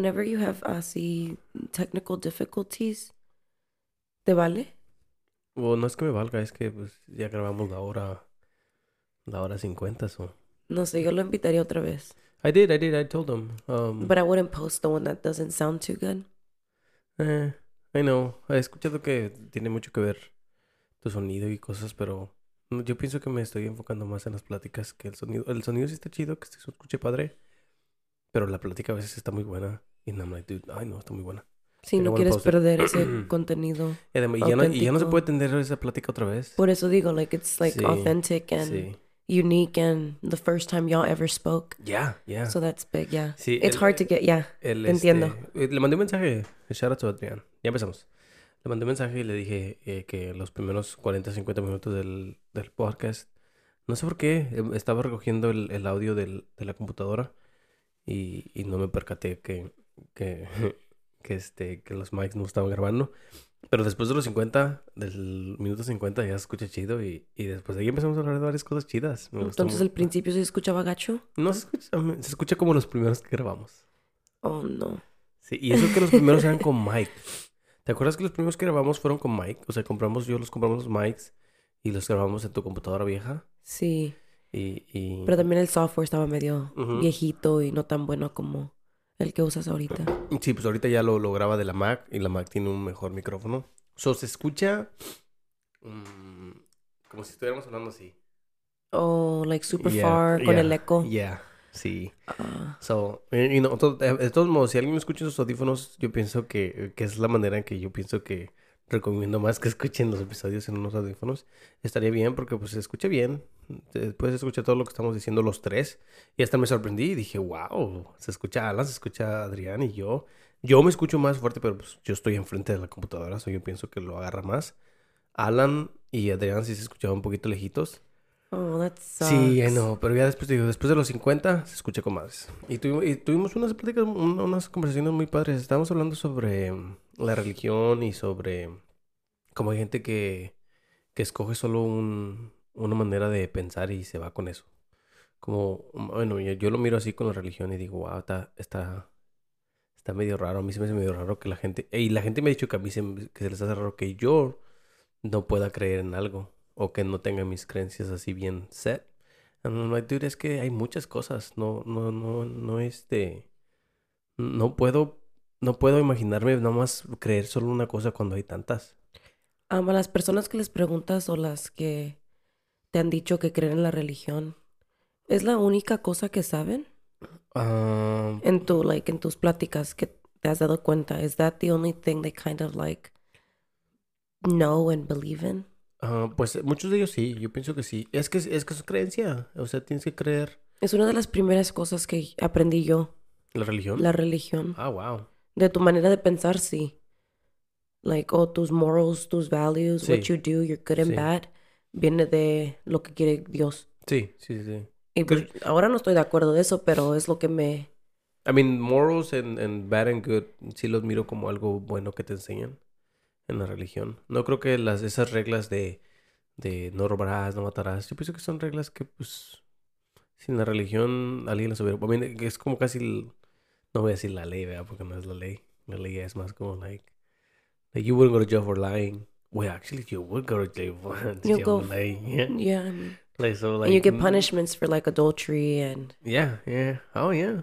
Whenever you have así technical difficulties, ¿te vale? O no es que me valga, es que pues ya grabamos la hora, la hora 50, so. No sé, yo lo invitaría otra vez. I did, I did, I told them. Um, But I wouldn't post the one that doesn't sound too good. eh, I know, he escuchado que tiene mucho que ver tu sonido y cosas, pero yo pienso que me estoy enfocando más en las pláticas que el sonido. El sonido sí está chido, que se escuche padre, pero la plática a veces está muy buena. Y I'm like, dude, ay no, está muy buena. Si Pero no quieres perder ese contenido. Y, además- y ya no, y ya no se puede tener esa plática otra vez. Por eso digo, like, it's like Sí, authentic and Sí, unique and the first time y'all ever spoke. ya, ya. So that's big, yeah. Sí, it's el- hard to get, yeah. El, Te entiendo. este, eh, le mandé un mensaje, shout out to Adrián. Ya empezamos. Le mandé un mensaje y le dije eh, que los primeros 40, 50 minutos del, del podcast, no sé por qué, eh, estaba recogiendo el, el audio del- de la computadora y, y no me percaté que, que, que, este, que los mics no estaban grabando. Pero después de los 50, del minuto 50 ya se escucha chido y, y después de ahí empezamos a hablar de varias cosas chidas. Me Entonces al principio se escuchaba gacho. No se escucha, se escucha como los primeros que grabamos. Oh, no. Sí, y eso que los primeros eran con Mike. ¿Te acuerdas que los primeros que grabamos fueron con Mike? O sea, compramos, yo los compramos los mics y los grabamos en tu computadora vieja. Sí. Y, y... Pero también el software estaba medio viejito y no tan bueno como el que usas ahorita. Sí, pues ahorita ya lo, lo graba de la Mac y la Mac tiene un mejor micrófono. So, se escucha mm, como si estuviéramos hablando así. Oh, like super Yeah, far con el eco. Yeah, sí. Ah, So, eh, y no, to- eh, de todos modos, si alguien escucha esos audífonos, yo pienso que, que es la manera en que yo pienso que recomiendo más que escuchen los episodios en unos audífonos. Estaría bien porque pues se escucha bien. Puedes escuchar todo lo que estamos diciendo los tres. Y hasta me sorprendí y dije, wow, se escucha Alan, se escucha Adrián y yo. Yo me escucho más fuerte, pero pues yo estoy enfrente de la computadora, so yo pienso que lo agarra más. Alan y Adrián sí se escuchaban un poquito lejitos. oh, that sucks. Sí, know, pero ya después, digo, después de los 50 se escucha con más. Y, tuvimos, y tuvimos unas pláticas, unas conversaciones muy padres. Estábamos hablando sobre la religión y sobre cómo hay gente que, que escoge solo un, una manera de pensar y se va con eso. Como, mm, bueno, yo, yo lo miro así con la religión y digo, wow, está, está, está medio raro. A mí se me hace medio raro que la gente... Y la gente me ha dicho que a mí se, que se les hace raro que yo no pueda creer en algo o que no tenga mis creencias así bien set. And like, dude, es que hay muchas cosas. No, no, no, no, este... No puedo, no puedo imaginarme nada más creer solo una cosa cuando hay tantas. Um, a las personas que les preguntas o las que te han dicho que creen en la religión, ¿es la única cosa que saben? Ah, En tu, like, en tus pláticas que te has dado cuenta, is that the only thing they kind of like know and believe in? ah, pues muchos de ellos sí, yo pienso que sí. Es que es que es creencia, o sea, tienes que creer Es una de las primeras cosas que aprendí yo, la religión. la religión. Ah, wow. De tu manera de pensar, sí. Like, oh, tus morals, tus values, what you do, you're good and Sí. bad, viene de lo que quiere Dios. Sí, sí, sí. Y pues, ahora no estoy de acuerdo de eso, pero es lo que me... I mean, morals and, and bad and good sí los miro como algo bueno que te enseñan en la religión. No creo que las esas reglas de, de no robarás, no matarás, yo pienso que son reglas que pues sin la religión alguien las hubiera... I mean, es como casi, el- no voy a decir la ley, ¿verdad? Porque no es la ley. La ley es más como like, like you wouldn't go to jail for lying. Well, actually, you would go to jail for, You jail go lying. Yeah. Yeah, I mean, Like, so, and you like, get mm, punishments for like adultery and... Yeah, yeah. Oh, yeah.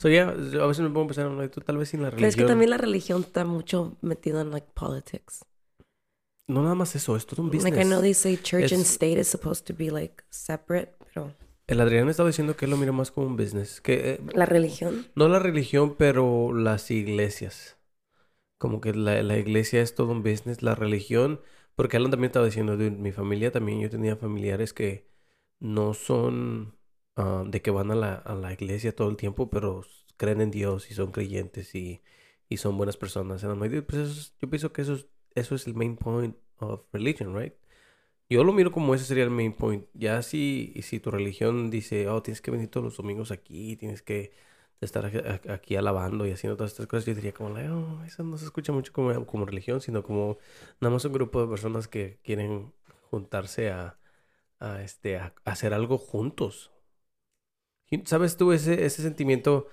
So, yeah, a veces me pongo a pensar, like, tú tal vez sin la Pero es que religión... también la religión está mucho metida en like politics. No nada más eso, es todo un business. Like I know they say church and Es- state is supposed to be like separate, pero El Adrián estaba diciendo que él lo mira más como un business. Que eh, la religión. no la religión, pero las iglesias. Como que la, la iglesia es todo un business. La religión, porque Alan también estaba diciendo, de mi familia también, yo tenía familiares que no son ah, de que van a la, a la iglesia todo el tiempo, pero creen en Dios y son creyentes y, y son buenas personas. Pues yo pienso que eso es, eso es el main point of religion, right? Yo lo miro como ese sería el main point. Ya si, si tu religión dice, oh, tienes que venir todos los domingos aquí, tienes que estar aquí, alabando y haciendo todas estas cosas, yo diría como, oh, eso no se escucha mucho como, como religión, sino como nada más un grupo de personas que quieren juntarse a, a, este, a, hacer algo juntos. ¿Sabes tú ese, ese sentimiento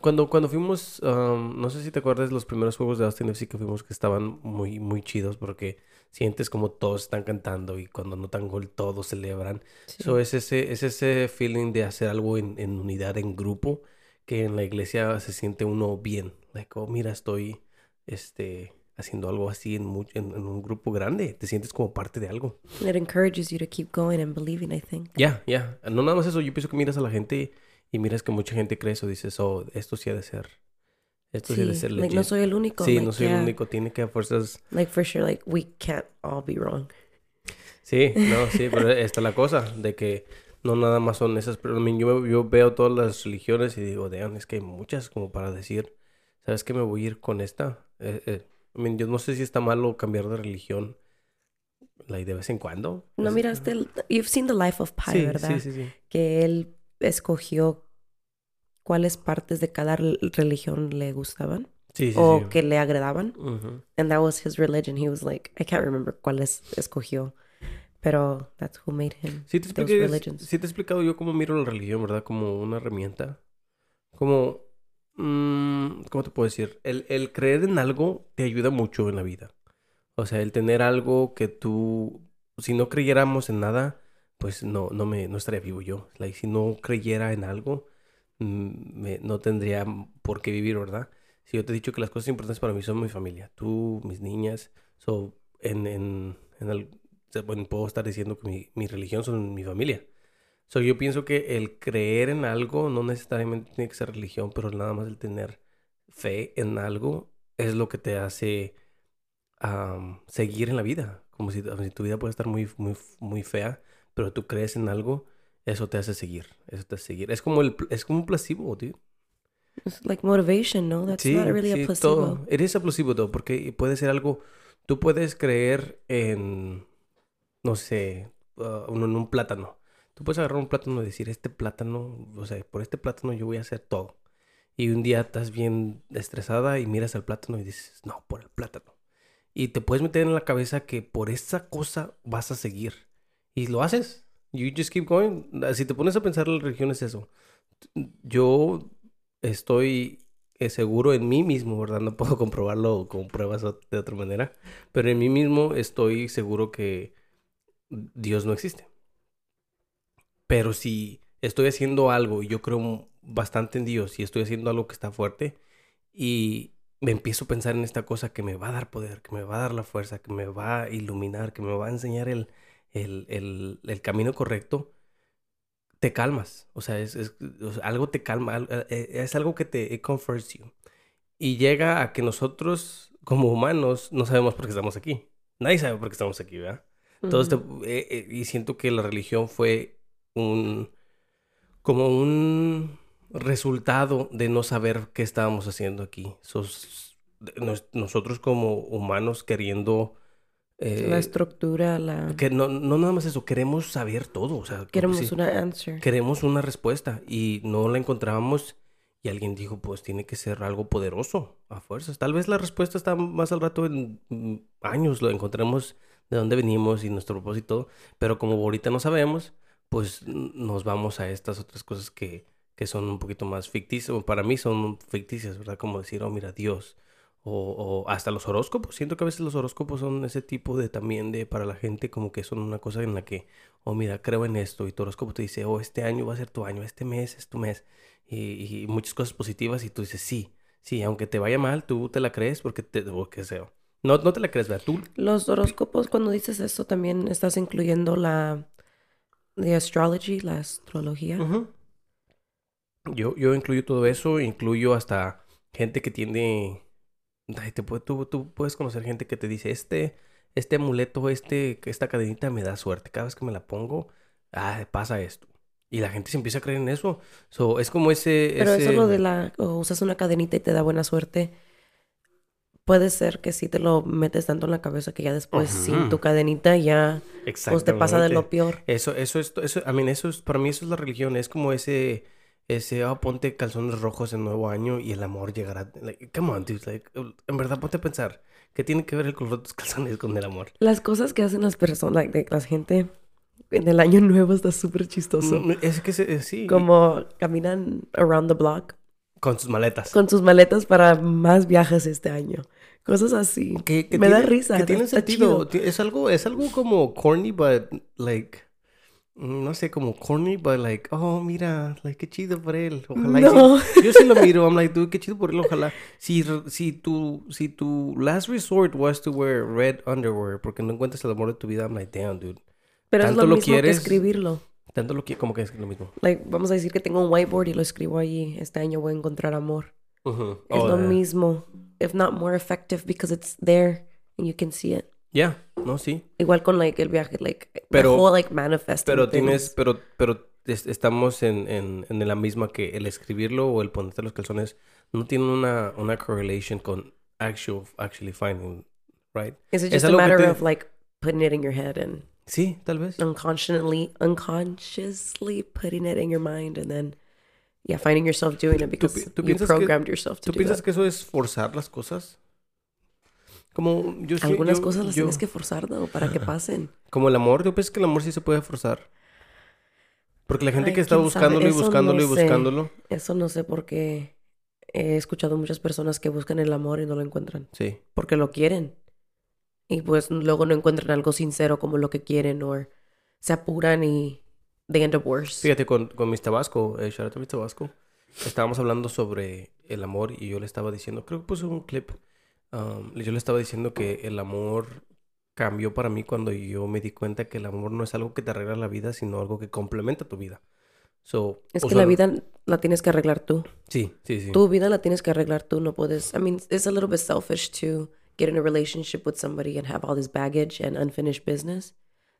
Cuando, cuando fuimos, um, no sé si te acuerdas los primeros juegos de Austin FC que fuimos que estaban muy, muy chidos porque sientes como todos están cantando y cuando notan gol todos celebran. Eso es ese, es ese feeling de hacer algo en, en, unidad, en grupo, que en la iglesia se siente uno bien. Like, oh, mira, estoy este, haciendo algo así en, en, un grupo grande. Te sientes como parte de algo. It encourages you to keep going and believing, I think. Ya, ya. No nada más eso. Yo pienso que miras a la gente y miras que mucha gente cree eso, dices, oh, esto sí ha de ser. Esto sí, ha de ser like, no soy el único. Sí, no soy el único. Tiene que a fuerzas. Like, for sure, like, we can't all be wrong. Sí, no, sí, pero esta es la cosa, de que no nada más son esas. Pero yo, yo veo todas las religiones y digo, vean, es que hay muchas como para decir, ¿sabes qué? Me voy a ir con esta. Eh, eh, yo no sé si está malo cambiar de religión. Like, de vez en cuando. No miraste, el, you've seen The Life of Pi, ¿verdad? Sí, sí, sí. Que él escogió cuáles partes de cada religión le gustaban. Sí, sí, o que le agradaban. And that was his religion. He was like, I can't remember cuáles escogió. Pero that's who made him. Sí te, expliqué, sí te he explicado yo cómo miro la religión, ¿verdad? Como una herramienta. Como... Mmm, ¿Cómo te puedo decir? El, el creer en algo te ayuda mucho en la vida. O sea, el tener algo que tú... Si no creyéramos en nada, pues no, no, me, no estaría vivo yo. Like, si no creyera en algo, mm, no tendría por qué vivir, ¿verdad? Si yo te he dicho que las cosas importantes para mí son mi familia, tú, mis niñas, so, en, en, en el, bueno, puedo estar diciendo que mi, mi religión son mi familia. So, yo pienso que el creer en algo no necesariamente tiene que ser religión, pero nada más el tener fe en algo es lo que te hace seguir en la vida. Como si, si, tu vida puede estar muy, muy, muy fea, pero tú crees en algo, eso te hace seguir, eso te hace seguir. Es como el es como un placebo, tío. It's like motivation, no? That's not really a placebo. Todo. Eres a placebo, todo, porque puede ser algo tú puedes creer en no sé, uh, en un plátano. Tú puedes agarrar un plátano y decir, este plátano, o sea, por este plátano yo voy a hacer todo. Y un día estás bien estresada y miras al plátano y dices, no, por el plátano. Y te puedes meter en la cabeza que por esa cosa vas a seguir. Y lo haces. You just keep going. Si te pones a pensar, la religión es eso. Yo estoy eh, seguro en mí mismo, ¿verdad? No puedo comprobarlo con pruebas de otra manera. Pero en mí mismo estoy seguro que Dios no existe. Pero si estoy haciendo algo y yo creo bastante en Dios y estoy haciendo algo que está fuerte y me empiezo a pensar en esta cosa que me va a dar poder, que me va a dar la fuerza, que me va a iluminar, que me va a enseñar el, el, camino correcto, te calmas. O sea, es, algo te calma, eh, eh, es algo que te comforts you. Y llega a que nosotros, como humanos, no sabemos por qué estamos aquí. Nadie sabe por qué estamos aquí, ¿verdad? Entonces, eh, y siento que la religión fue un, como un resultado de no saber qué estábamos haciendo aquí. nosotros como humanos queriendo la eh, estructura, la... Que no, no nada más eso, queremos saber todo. O sea, queremos una answer. Queremos una respuesta y no la encontrábamos y alguien dijo, pues tiene que ser algo poderoso, a fuerzas. Tal vez la respuesta está más al rato en mm, años, lo encontremos de dónde venimos y nuestro propósito, pero como ahorita no sabemos, pues nos vamos a estas otras cosas que, que son un poquito más ficticias, para mí son ficticias, ¿verdad? Como decir, oh, mira, Dios o, hasta los horóscopos. Siento que a veces los horóscopos son ese tipo de también de para la gente como que son una cosa en la que, oh mira, creo en esto y tu horóscopo te dice, oh, este año va a ser tu año, este mes es tu mes y, muchas cosas positivas y tú dices, sí, sí, aunque te vaya mal, tú te la crees porque te, que sea. No, no te la crees, ¿verdad? Tú... Los horóscopos, cuando dices eso, también estás incluyendo la de astrology, la astrología. yo, yo incluyo todo eso, incluyo hasta gente que tiene te, tú, tú puedes conocer gente que te dice, este, este amuleto, este, esta cadenita me da suerte. Cada vez que me la pongo, ah, pasa esto. Y la gente se empieza a creer en eso. So, es como ese... Pero eso lo de la... O usas una cadenita y te da buena suerte. Puede ser que si te lo metes tanto en la cabeza que ya después sin tu cadenita ya... Pues te pasa de lo peor. Eso, eso, es, eso, I mean, eso es, para mí eso es la religión. Es como ese ese, oh, ponte calzones rojos en nuevo año y el amor llegará. come on, dude. Like, en verdad, ponte a pensar. ¿Qué tiene que ver el color de tus calzones con el amor? Las cosas que hacen las personas, like, la gente en el año nuevo está súper chistoso. Mm, es que sí. Como caminan around the block. Con sus maletas. Con sus maletas para más viajes este año. Cosas así. Que, Me da risa. Que tiene sentido. Es algo, es algo como corny, but like no sé, como corny, but like, oh, mira, like, qué chido por él. Ojalá. yo sí lo miro, I'm like, dude, qué chido por él. Ojalá. Si, si, tu, si tu last resort was to wear red underwear porque no encuentras el amor de tu vida, I'm like, damn, dude. Pero es lo, mismo que escribirlo. Tanto lo que, como que es lo mismo. Like, vamos a decir que tengo un whiteboard y lo escribo allí. Este año voy a encontrar amor. Es oh, lo mismo. If not more effective because it's there and you can see it. Ya, no, sí. Igual con like el viaje, like pero, whole, like Pero tienes, pero, pero estamos en, en, en, la misma que el escribirlo o el ponerte los calzones no tiene una, una correlation con actual, actually finding, right? Is it just a matter of like putting it in your head and Sí, tal vez. Unconsciously, unconsciously putting it in your mind and then, yeah, finding yourself doing it because ¿Tú, tú you programmed que, yourself to ¿Tú piensas que eso es forzar las cosas? Como yo Algunas cosas las tienes que forzar, ¿no? Para que pasen. Como el amor, yo pienso que el amor sí se puede forzar. Porque la gente que está buscándolo y buscándolo y buscándolo. Eso no sé porque he escuchado muchas personas que buscan el amor y no lo encuentran. Sí. Porque lo quieren. Y pues luego no encuentran algo sincero como lo que quieren o se apuran y they end up worse. Fíjate, con, con Mis Tabasco, eh, shout out Tabasco, estábamos hablando sobre el amor y yo le estaba diciendo, creo que puse un clip yo le estaba diciendo que el amor cambió para mí cuando yo me di cuenta que el amor no es algo que te arregla la vida, sino algo que complementa tu vida. So, es que la vida la tienes que arreglar tú. Sí, sí, sí. Tu vida la tienes que arreglar tú, no puedes. I mean, it's a little bit selfish to get in a relationship with somebody and have all this baggage and unfinished business.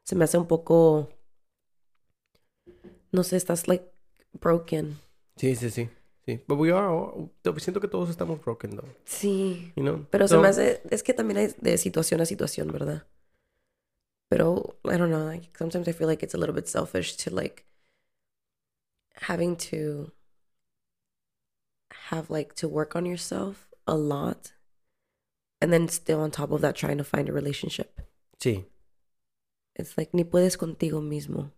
Se me hace un poco no sé, estás like broken. Sí, sí, sí. Sí, but we are, siento que todos estamos broken, though. Sí. You know? Pero se me hace, es que también hay de situación a situación, ¿verdad? Pero, I don't know, like, sometimes I feel like it's a little bit selfish to, like, having to have, like, to work on yourself a lot and then still on top of that trying to find a relationship. Sí. It's like, ni puedes contigo mismo.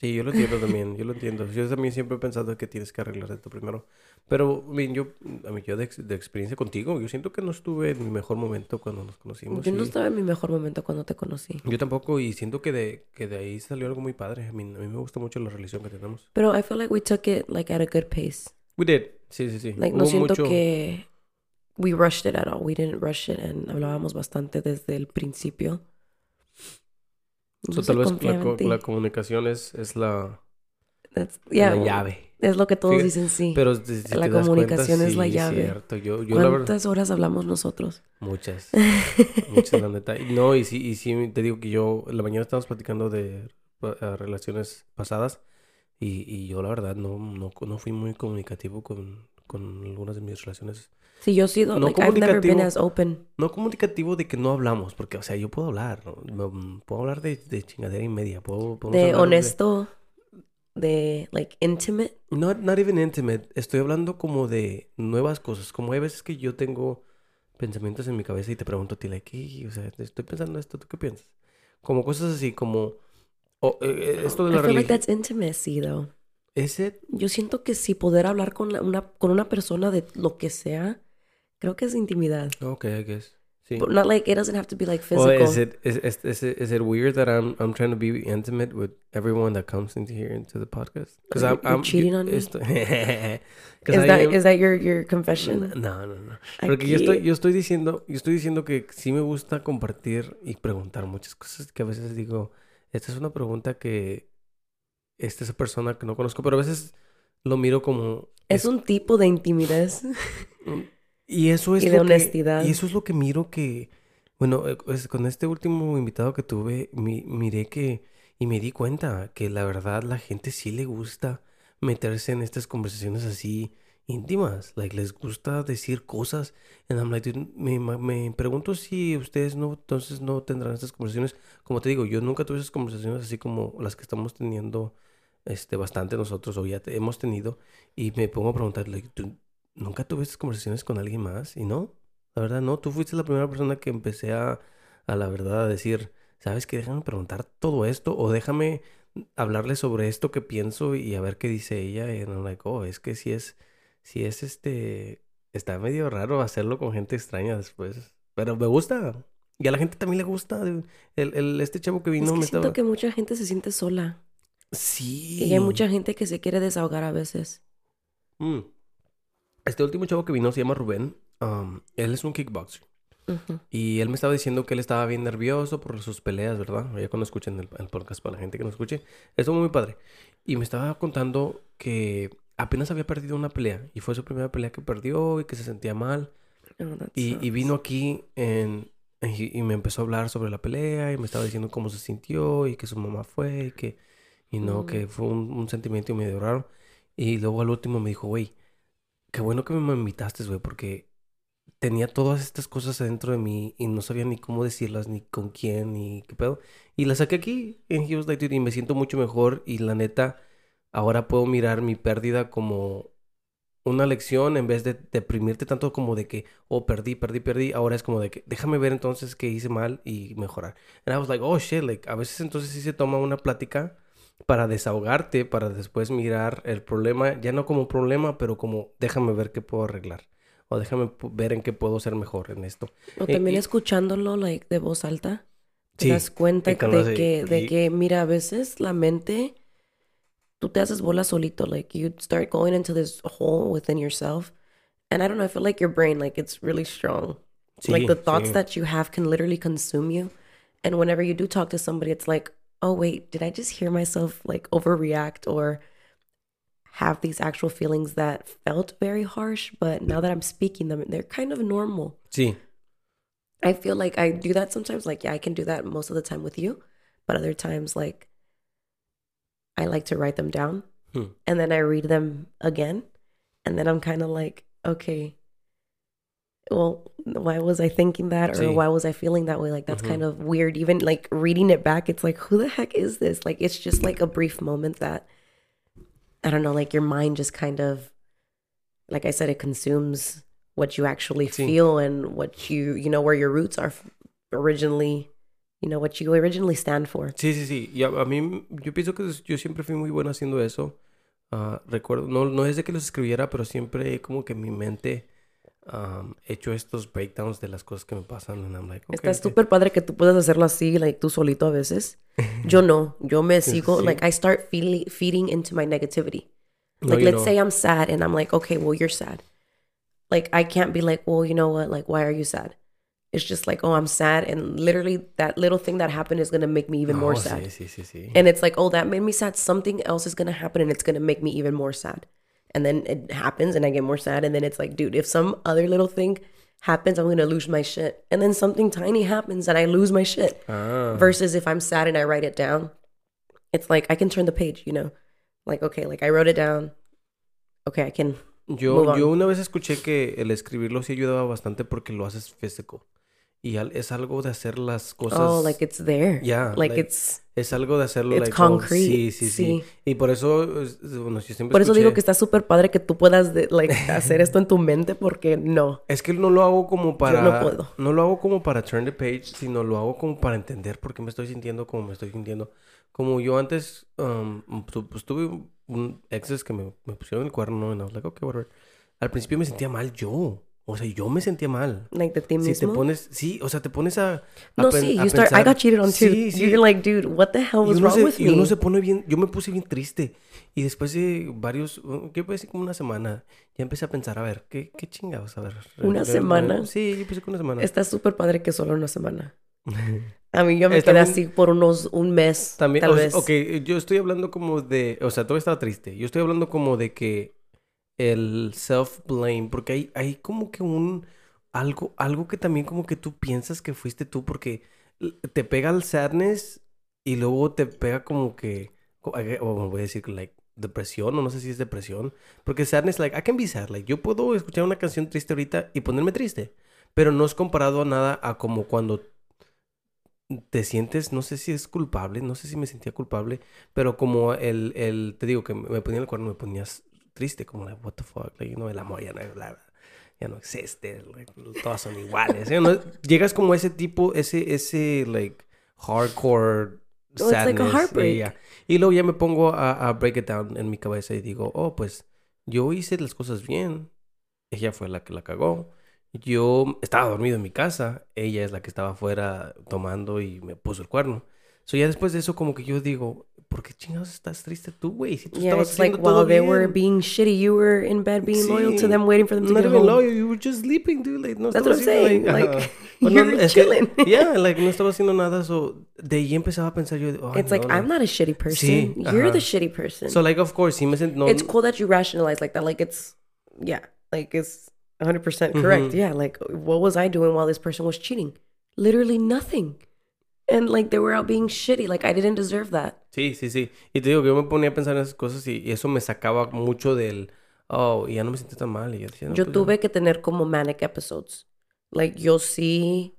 Sí, yo lo entiendo también, yo lo entiendo. Yo también siempre he pensado que tienes que arreglarte tú primero. Pero, bien, yo, a mí, yo de, de, experiencia contigo, yo siento que no estuve en mi mejor momento cuando nos conocimos. Yo no estaba en mi mejor momento cuando te conocí. Yo tampoco, y siento que de, que de ahí salió algo muy padre. A mí, a mí me gusta mucho la relación que tenemos. Pero I feel like we took it, like, at a good pace. We did, sí, sí, sí. Like, no siento que we rushed it at all. We didn't rush it, and hablábamos bastante desde el principio tal vez la, comunicación es, es la, llave. Es lo que todos dicen, sí. Pero la comunicación es la llave. Cierto. Yo, ¿Cuántas horas hablamos nosotros? Muchas. muchas, la neta. No, y sí, y sí, te digo que yo, en la mañana estábamos platicando de eh, relaciones pasadas y, y yo la verdad no, no, no fui muy comunicativo con, con algunas de mis relaciones Sí, yo sido, no like, I've never been as open. No comunicativo de que no hablamos, porque, o sea, yo puedo hablar, ¿no? puedo hablar de, de, chingadera y media, puedo... De honesto, de... like, intimate. No, not even intimate, estoy hablando como de nuevas cosas, como hay veces que yo tengo pensamientos en mi cabeza y te pregunto a ti, like, o sea, estoy pensando esto, ¿tú qué piensas? Como cosas así, como... Oh, esto de la I feel like that's intimacy, though. ¿Es Yo siento que si poder hablar con, una, con una persona de lo que sea Creo que es intimidad. Okay, I guess. Sí. But not like it doesn't have to be like physical. Well, is it is, is, is it is it weird that I'm I'm trying to be intimate with everyone that comes into here into the podcast? Because I'm, I'm cheating on me. is that is that your your confession? No, no, no. Porque yo estoy yo estoy diciendo yo estoy diciendo que sí me gusta compartir y preguntar muchas cosas que a veces digo esta es una pregunta que esta es persona que no conozco, pero a veces lo miro como es, es un tipo de intimidad. Y eso es y de honestidad. y eso es lo que miro que, bueno, eh, pues, con este último invitado que tuve, miré que, y me di cuenta que la verdad la gente sí le gusta meterse en estas conversaciones así íntimas, like les gusta decir cosas, and I'm like, me, me pregunto si ustedes no, entonces no tendrán estas conversaciones, como te digo, yo nunca tuve esas conversaciones así como las que estamos teniendo, este, bastante nosotros, o ya hemos tenido, y me pongo a preguntar, like, nunca tuve estas conversaciones con alguien más y no, la verdad no, tú fuiste la primera persona que empecé a, a la verdad a decir, ¿sabes qué? Déjame preguntar todo esto o déjame hablarle sobre esto que pienso y a ver qué dice ella y I'm like, oh, es que si es, sí es este, está medio raro hacerlo con gente extraña después, pero me gusta. Y a la gente también le gusta. El, el este chavo que vino es que siento que mucha gente se siente sola. Sí. Y hay mucha gente que se quiere desahogar a veces. Mm. Este último chavo que vino se llama Rubén. Um, él es un kickboxer. Y él me estaba diciendo que él estaba bien nervioso por sus peleas, ¿verdad? Ya cuando escuchen el, el, podcast para la gente que no escuche. Estuvo muy padre. Y me estaba contando que apenas había perdido una pelea. Y fue su primera pelea que perdió y que se sentía mal. Oh, y, y, vino aquí en, y, me empezó a hablar sobre la pelea y me estaba diciendo cómo se sintió y que su mamá fue y que... Y no, que mm. fue un, un sentimiento medio raro. Y luego al último me dijo, güey, qué bueno que me invitaste, güey, porque tenía todas estas cosas adentro de mí y no sabía ni cómo decirlas, ni con quién, ni qué pedo. Y las saqué aquí en He Was Like y me siento mucho mejor y la neta, ahora puedo mirar mi pérdida como una lección en vez de deprimirte tanto como de que, oh, perdí, perdí, perdí. Ahora es como de que, déjame ver entonces qué hice mal y mejorar. And I was like, oh, shit, like, a veces entonces sí se toma una plática para desahogarte, para después mirar el problema, ya no como problema, pero como déjame ver qué puedo arreglar. O déjame ver en qué puedo ser mejor en esto. O también escuchándolo like, de voz alta. Te das cuenta de que, de que, mira, a veces la mente, tú te haces bola solito. Like, you start going into this hole within yourself. And I don't know, I feel like your brain, like, it's really strong. like, the thoughts that you have can literally consume you. And whenever you do talk to somebody, it's like, oh, wait, did I just hear myself like overreact or have these actual feelings that felt very harsh? But now that I'm speaking them, they're kind of normal. Sí. I feel like I do that sometimes. Like, yeah, I can do that most of the time with you. But other times, like, I like to write them down hmm. and then I read them again. And then I'm kind of like, okay, well, why was I thinking that or sí. why was I feeling that way? Like that's mm-hmm. kind of weird. Even like reading it back, it's like, who the heck is this? Like it's just like a brief moment that I don't know, like your mind just kind of like I said, it consumes what you actually sí. feel and what you you know where your roots are originally you know what you originally stand for. Sí, sí, sí. Y a, a mí yo pienso que yo siempre fui muy bueno haciendo eso. Uh, recuerdo, no, no es de que los escribiera, pero siempre como que mi mente um, hecho estos breakdowns de las cosas que me pasan. And I'm like, okay, Está súper padre que tú puedas hacerlo así, like tú solito a veces. Yo no. Yo me sigo, sí. like I start feeding, feeding into my negativity. Like, no, let's know. say I'm sad and I'm like, okay, well, you're sad. Like, I can't be like, well, you know what? Like, why are you sad? It's just like, oh, I'm sad. And literally, that little thing that happened is going to make me even oh, more sad. Sí, sí, sí, and it's like, oh, that made me sad. Something else is going to happen and it's going to make me even more sad and then it happens and I get more sad and then it's like, dude, if some other little thing happens, I'm gonna lose my shit. And then something tiny happens and I lose my shit. Ah. Versus if I'm sad and I write it down, it's like I can turn the page, you know? Like, okay, like I wrote it down. Okay, I can. Yo, yo una vez escuché que el escribirlo sí ayudaba bastante porque lo haces físico. Y es algo de hacer las cosas. Oh, like it's there. Yeah. Like, it's. Es algo de hacerlo. It's like, concrete. sí, sí, sí, Y por eso, bueno, yo siempre Por eso digo que está súper padre que tú puedas, like, hacer esto en tu mente porque no. Es que no lo hago como para. Yo no puedo. No lo hago como para turn the page, sino lo hago como para entender por qué me estoy sintiendo como me estoy sintiendo. Como yo antes, um, pues tuve un exes que me, me pusieron el cuerno y I was like, okay, whatever. Al principio me sentía mal yo. O sea, yo me sentía mal. Like de ti mismo. Si te pones, sí, o sea, te pones a, a No, sí, you start, I got cheated on too. Sí, sí. You're like, dude, what the hell was wrong se, with y me? Y uno se pone bien, yo me puse bien triste. Y después de varios, ¿qué puede decir? Como una semana, ya empecé a pensar, a ver, ¿qué, qué chingados? A ver. ¿Una semana? Sí, yo pensé que una semana. Está súper padre que solo una semana. A mí yo me quedé así por unos, un mes, también, tal vez. Ok, yo estoy hablando como de, o sea, todo estaba triste. Yo estoy hablando como de que el self-blame, porque hay, hay como que un algo, algo que también como que tú piensas que fuiste tú porque te pega el sadness y luego te pega como que, o voy a decir, like, depresión, o no sé si es depresión, porque sadness, like, I can be sad, like, yo puedo escuchar una canción triste ahorita y ponerme triste, pero no es comparado a nada a como cuando te sientes, no sé si es culpable, no sé si me sentía culpable, pero como el, el te digo que me ponía el cuerno, me ponías triste, como, like, what the fuck, like, you know, el amor ya no, la, ya no existe, todas son iguales. Llegas como ese tipo, ese, ese, like, hardcore sadness. Like a heartbreak. Y luego ya me pongo a, break it down en mi cabeza y digo, oh, pues yo hice las cosas bien. Ella fue la que la cagó. Yo estaba dormido en mi casa. Ella es la que estaba afuera tomando y me puso el cuerno. So ya después de eso como que yo digo, ¿por qué chingados estás triste tú, güey? Si tú Yeah, estabas it's like while they bien. were being shitty, you were in bed being loyal to them, waiting for them to Not get even loyal, you were just sleeping, dude. Like, no That's what I'm saying, like, ajá. you Bueno, were es que- chilling. yeah, like, no estaba haciendo nada. So, de ahí empezaba a pensar yo, oh, It's no, like no. I'm not a shitty person. Sí, You're the shitty person. So, like, of course, sí me sent, no, it's cool that you rationalize like that. Like it's yeah, like it's 100 percent correct. Mhm. Yeah, like what was I doing while this person was cheating? Literally nothing. And like they were out being shitty. Like I didn't deserve that. Sí, sí, sí. Y te digo que yo me ponía a pensar en esas cosas y, y eso me sacaba mucho del, oh, y ya no me siento tan mal. Y yo decía, no, Yo pues ya. tuve que tener como manic episodes. Like you'll see,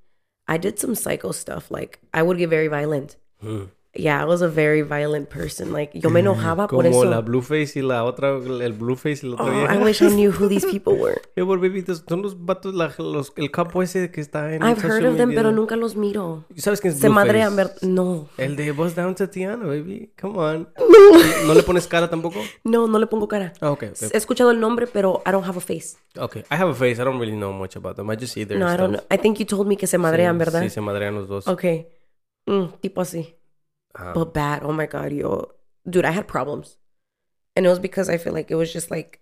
I did some psycho stuff. Like I would get very violent. Mm. Yeah, I was a very violent person. Like yo me enojaba por Como eso. la Blueface y la otra, el Blueface y la otra Oh, vieja. I wish I knew who these people were. Eh, por bebitos, son los vatos, la- los, el capo ese que está en I've heard of them, media. pero nunca los miro. ¿Sabes quién es Se madrean, ver- No. El de Buzz Down Tatiana, baby. Come on. ¿No le pones cara tampoco? No, no le pongo cara. Ah, ok, He ok. escuchado el nombre, pero I don't have a face. Ok. I have a face. I don't really know much about them. I just see their No, I don't know. stuff. I think you told me que se madrean, Sí, ¿verdad? Sí, se madrean los dos. Okay. Mm, tipo así. Ajá. But bad. Oh my God, yo. Dude, I had problems. And it was because I feel like it was just like,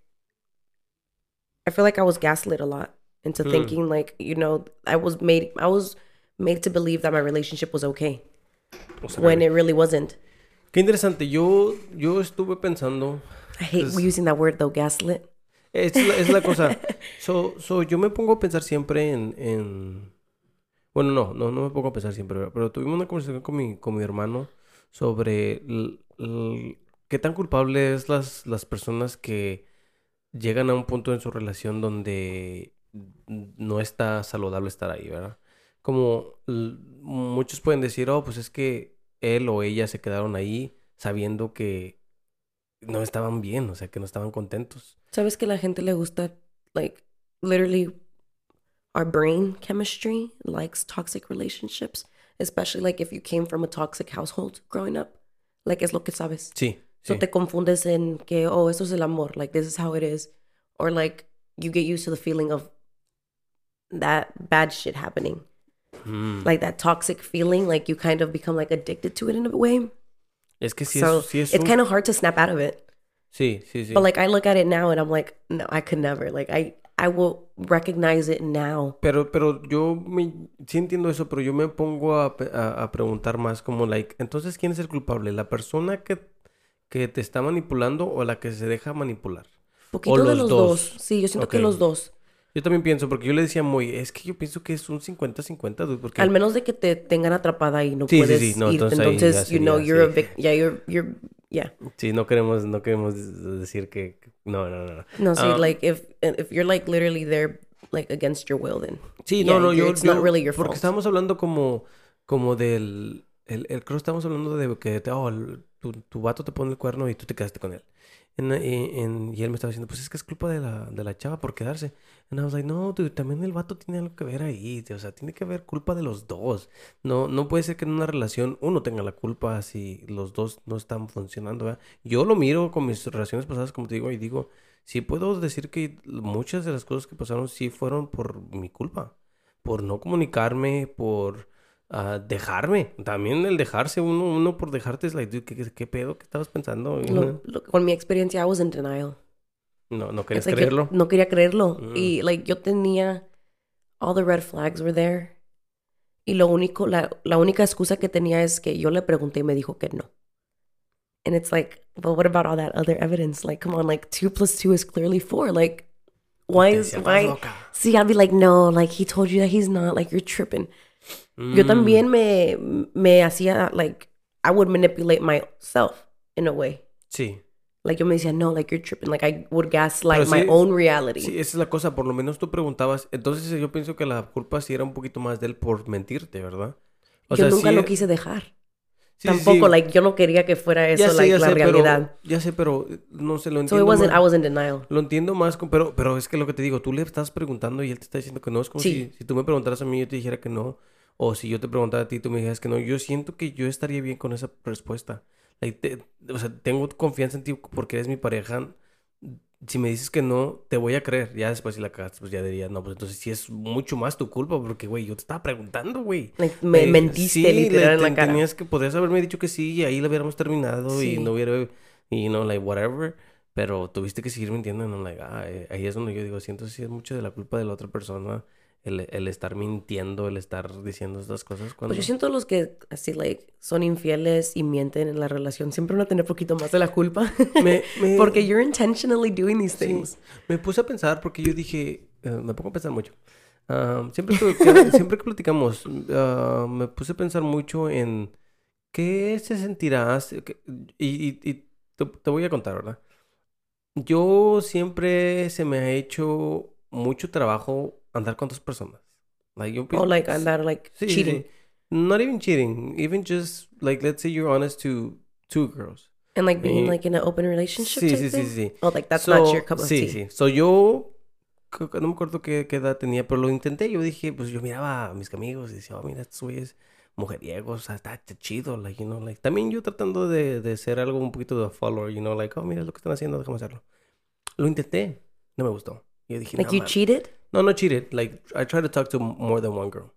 I feel like I was gaslit a lot into Hmm. thinking like, you know, I was made, I was made to believe that my relationship was okay O sea, when it really wasn't. Qué interesante. Yo, yo estuve pensando. I hate Pues- using that word though, gaslit. Es la, es la cosa. So, so, yo me pongo a pensar siempre en, en... Bueno, no, no, no me pongo a pensar siempre, pero tuvimos una conversación con mi, con mi hermano sobre qué tan culpables las, las personas que llegan a un punto en su relación donde no está saludable estar ahí, ¿verdad? Como muchos pueden decir, oh, pues es que él o ella se quedaron ahí sabiendo que no estaban bien, o sea, que no estaban contentos. ¿Sabes que la gente le gusta, like, literally, our brain chemistry likes toxic relationships, especially like if you came from a toxic household growing up. Like, es lo que sabes. Sí, So sí. te confundes en que, oh, esto es el amor, like, this is how it is. Or like, you get used to the feeling of that bad shit happening. Mm. Like, that toxic feeling, like, you kind of become, like, addicted to it in a way. Es que sí so es, sí es it's un- kind of hard to snap out of it. Sí, sí, sí. But like I look at it now and I'm like, no, I could never. Like I I will recognize it now. Pero, pero yo me, sí entiendo eso, pero yo me pongo a, a- a preguntar más como, like, entonces, ¿quién es el culpable? ¿La persona que, que te está manipulando o la que se deja manipular? Poquito de los los dos. dos. Sí, yo siento Ok. que los dos. Yo también pienso, porque yo le decía muy, es que yo pienso que es un 50-50, dude, porque... Al menos de que te tengan atrapada y no Sí, sí, puedes sí, no, ir. entonces Entonces, ya you know, sería, you're a sí. vic- yeah, you're you're yeah. Sí, no queremos, no queremos decir que... No, no, no. no. No, sí, Ah. like if if you're like literally there like against your will then. Sí, Yeah, no, no, yo, it's not yo- really your porque fault. estábamos hablando como, como del, el, el, creo que estábamos hablando de que, oh, el- tu, tu vato te pone el cuerno y tú te quedaste con él. En- y, él me estaba diciendo, pues es que es culpa de la, de la chava por quedarse. And I was like, no, dude, también el vato tiene algo que ver ahí, o sea, tiene que haber culpa de los dos. No, no puede ser que en una relación uno tenga la culpa si los dos no están funcionando. Yo lo miro con mis relaciones pasadas, como te digo, y digo, sí puedo decir que muchas de las cosas que pasaron sí fueron por mi culpa por no comunicarme, por ah, dejarme. También el dejarse, uno, uno por dejarte es like, ¿qué, qué, qué pedo? ¿Qué estabas pensando? Lo- lo- con mi experiencia, I was in denial. No, no querías like, yo creerlo. no quería creerlo. Mm. Y like yo tenía all the red flags were there. Y lo único, la, la única excusa que tenía es que yo le pregunté y me dijo que no. And it's like, well, what about all that other evidence? Like, come on, like two plus two is clearly four. Like, why is decía, "Estás why? loca". See, I'd be like, no, like he told you that he's not. Like you're tripping. Yo Mm. también me me hacía like I would manipulate myself in a way. Sí. Like yo me decía, no, like you're tripping. Like I would gaslight Pero my sí- own reality. Sí, esa es la cosa. Por lo menos tú preguntabas. Entonces yo pienso que la culpa sí era un poquito más de él por mentirte, ¿verdad? O yo sea, nunca sí- lo quise dejar. sí, Tampoco, sí. like, yo no quería que fuera eso, sé, like, la sé, pero- realidad. ya sé, pero eh, no sé, lo So entiendo it wasn't, más. I was in denial. Lo entiendo más, con- pero, pero es que lo que te digo, tú le estás preguntando y él te está diciendo que no. Es como Sí. si, si tú me preguntaras a mí y yo te dijera que no. O si yo te preguntara a ti tú me dijeras que no. Yo siento que yo estaría bien con esa respuesta. Like, te- o sea, tengo confianza en ti porque eres mi pareja. si me dices que no, te voy a creer. Ya después si la cagaste, pues ya diría, no, pues entonces sí es mucho más tu culpa, porque, güey, yo te estaba preguntando, güey. me mentiste literal en la cara. Tenías que, podrías haberme dicho que sí y ahí lo hubiéramos terminado y no hubiera, y no, like, whatever. Pero tuviste que seguir mintiendo no, like, ah, eh, ahí es donde yo digo, siento sí es mucho de la culpa de la otra persona el, estar mintiendo, el estar diciendo estas cosas. Cuando... Pues yo siento los que así, like, son infieles y mienten en la relación, siempre van a tener poquito más de la culpa. porque you're intentionally doing these things. Me puse a pensar porque yo dije, eh, me pongo a pensar mucho. Ah, siempre, que, siempre que platicamos, ah, me puse a pensar mucho en qué se sentirá. Y, y, te, te voy a contar, ¿verdad? Yo siempre se me ha hecho mucho trabajo andar con dos personas. Like, yo oh, like andar, like, sí, cheating. Sí. Not even cheating. Even just, like, let's say you're honest to two girls. And, like, being, like, in an open relationship Sí, sí, sí, sí. Oh, like, that's not your cup of sí, tea. Sí, sí. So, yo... No me acuerdo qué, qué, edad tenía, pero lo intenté. Yo dije, pues, yo miraba a mis amigos y decía, oh, mira, estos güeyes mujeriegos, o sea, está, chido, like, you know, like... También yo tratando de, de ser algo un poquito de follower, you know, like, oh, mira lo que están haciendo, déjame hacerlo. Lo intenté. No me gustó. Yo dije, like, you cheated? No, no cheated. Like, I tried to talk to more than one girl.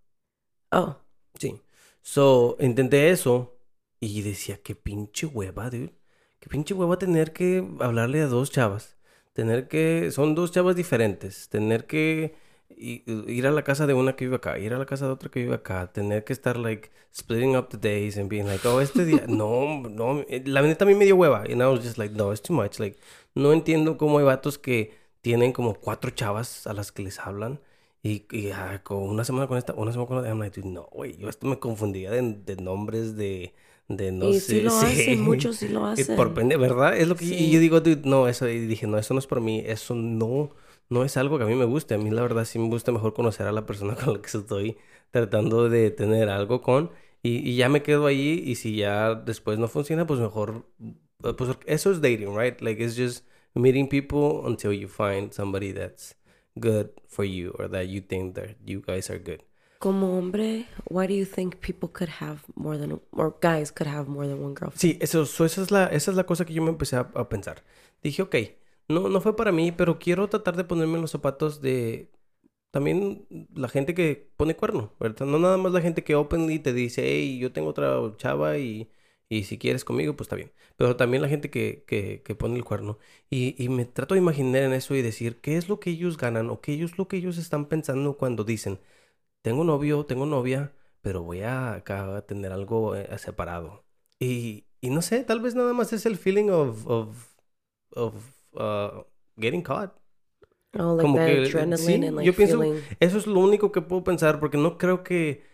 Oh. Sí. So, intenté eso y decía, qué pinche hueva, dude. Qué pinche hueva tener que hablarle a dos chavas. Tener que... Son dos chavas diferentes. Tener que ir a la casa de una que vive acá, ir a la casa de otra que vive acá, tener que estar, like, splitting up the days and being like, oh, este día... no, no. La neta a mí me dio hueva. And I was just like, no, it's too much. Like, no entiendo cómo hay vatos que tienen como cuatro chavas a las que les hablan. Y, ah, con una semana con esta, una semana con la I'm like, no, güey, yo esto me confundía de, de nombres de, de no y sé. Sí lo hacen, muchos sí lo hacen. Por pende, ¿verdad? Es lo que y yo digo, no, eso, y dije, no, eso no es por mí, eso no, no es algo que a mí me guste. A mí la verdad sí me gusta mejor conocer a la persona con la que estoy tratando de tener algo con. Y, y ya me quedo ahí y si ya después no funciona, pues mejor, pues eso es dating, right? Like, it's just meeting people until you find somebody that's good for you or that you think that you guys are good. Como hombre, why do you think people could have more than or guys could have more than one girlfriend? Sí, eso, esa es la esa es la cosa que yo me empecé a, a, pensar. Dije, ok, no no fue para mí, pero quiero tratar de ponerme en los zapatos de también la gente que pone cuerno, ¿verdad? No nada más la gente que openly te dice, hey, yo tengo otra chava y y si quieres conmigo, pues está bien. Pero también la gente que, que, que pone el cuerno. Y, y, me trato de imaginar en eso y decir qué es lo que ellos ganan o qué es lo que ellos están pensando cuando dicen, tengo novio, tengo novia, pero voy a acá tener algo eh, separado. Y, y, no sé, tal vez nada más es el feeling of, of, of uh, getting caught. Oh, like Como que, adrenaline and like yo pienso, eso es lo único que puedo pensar porque no creo que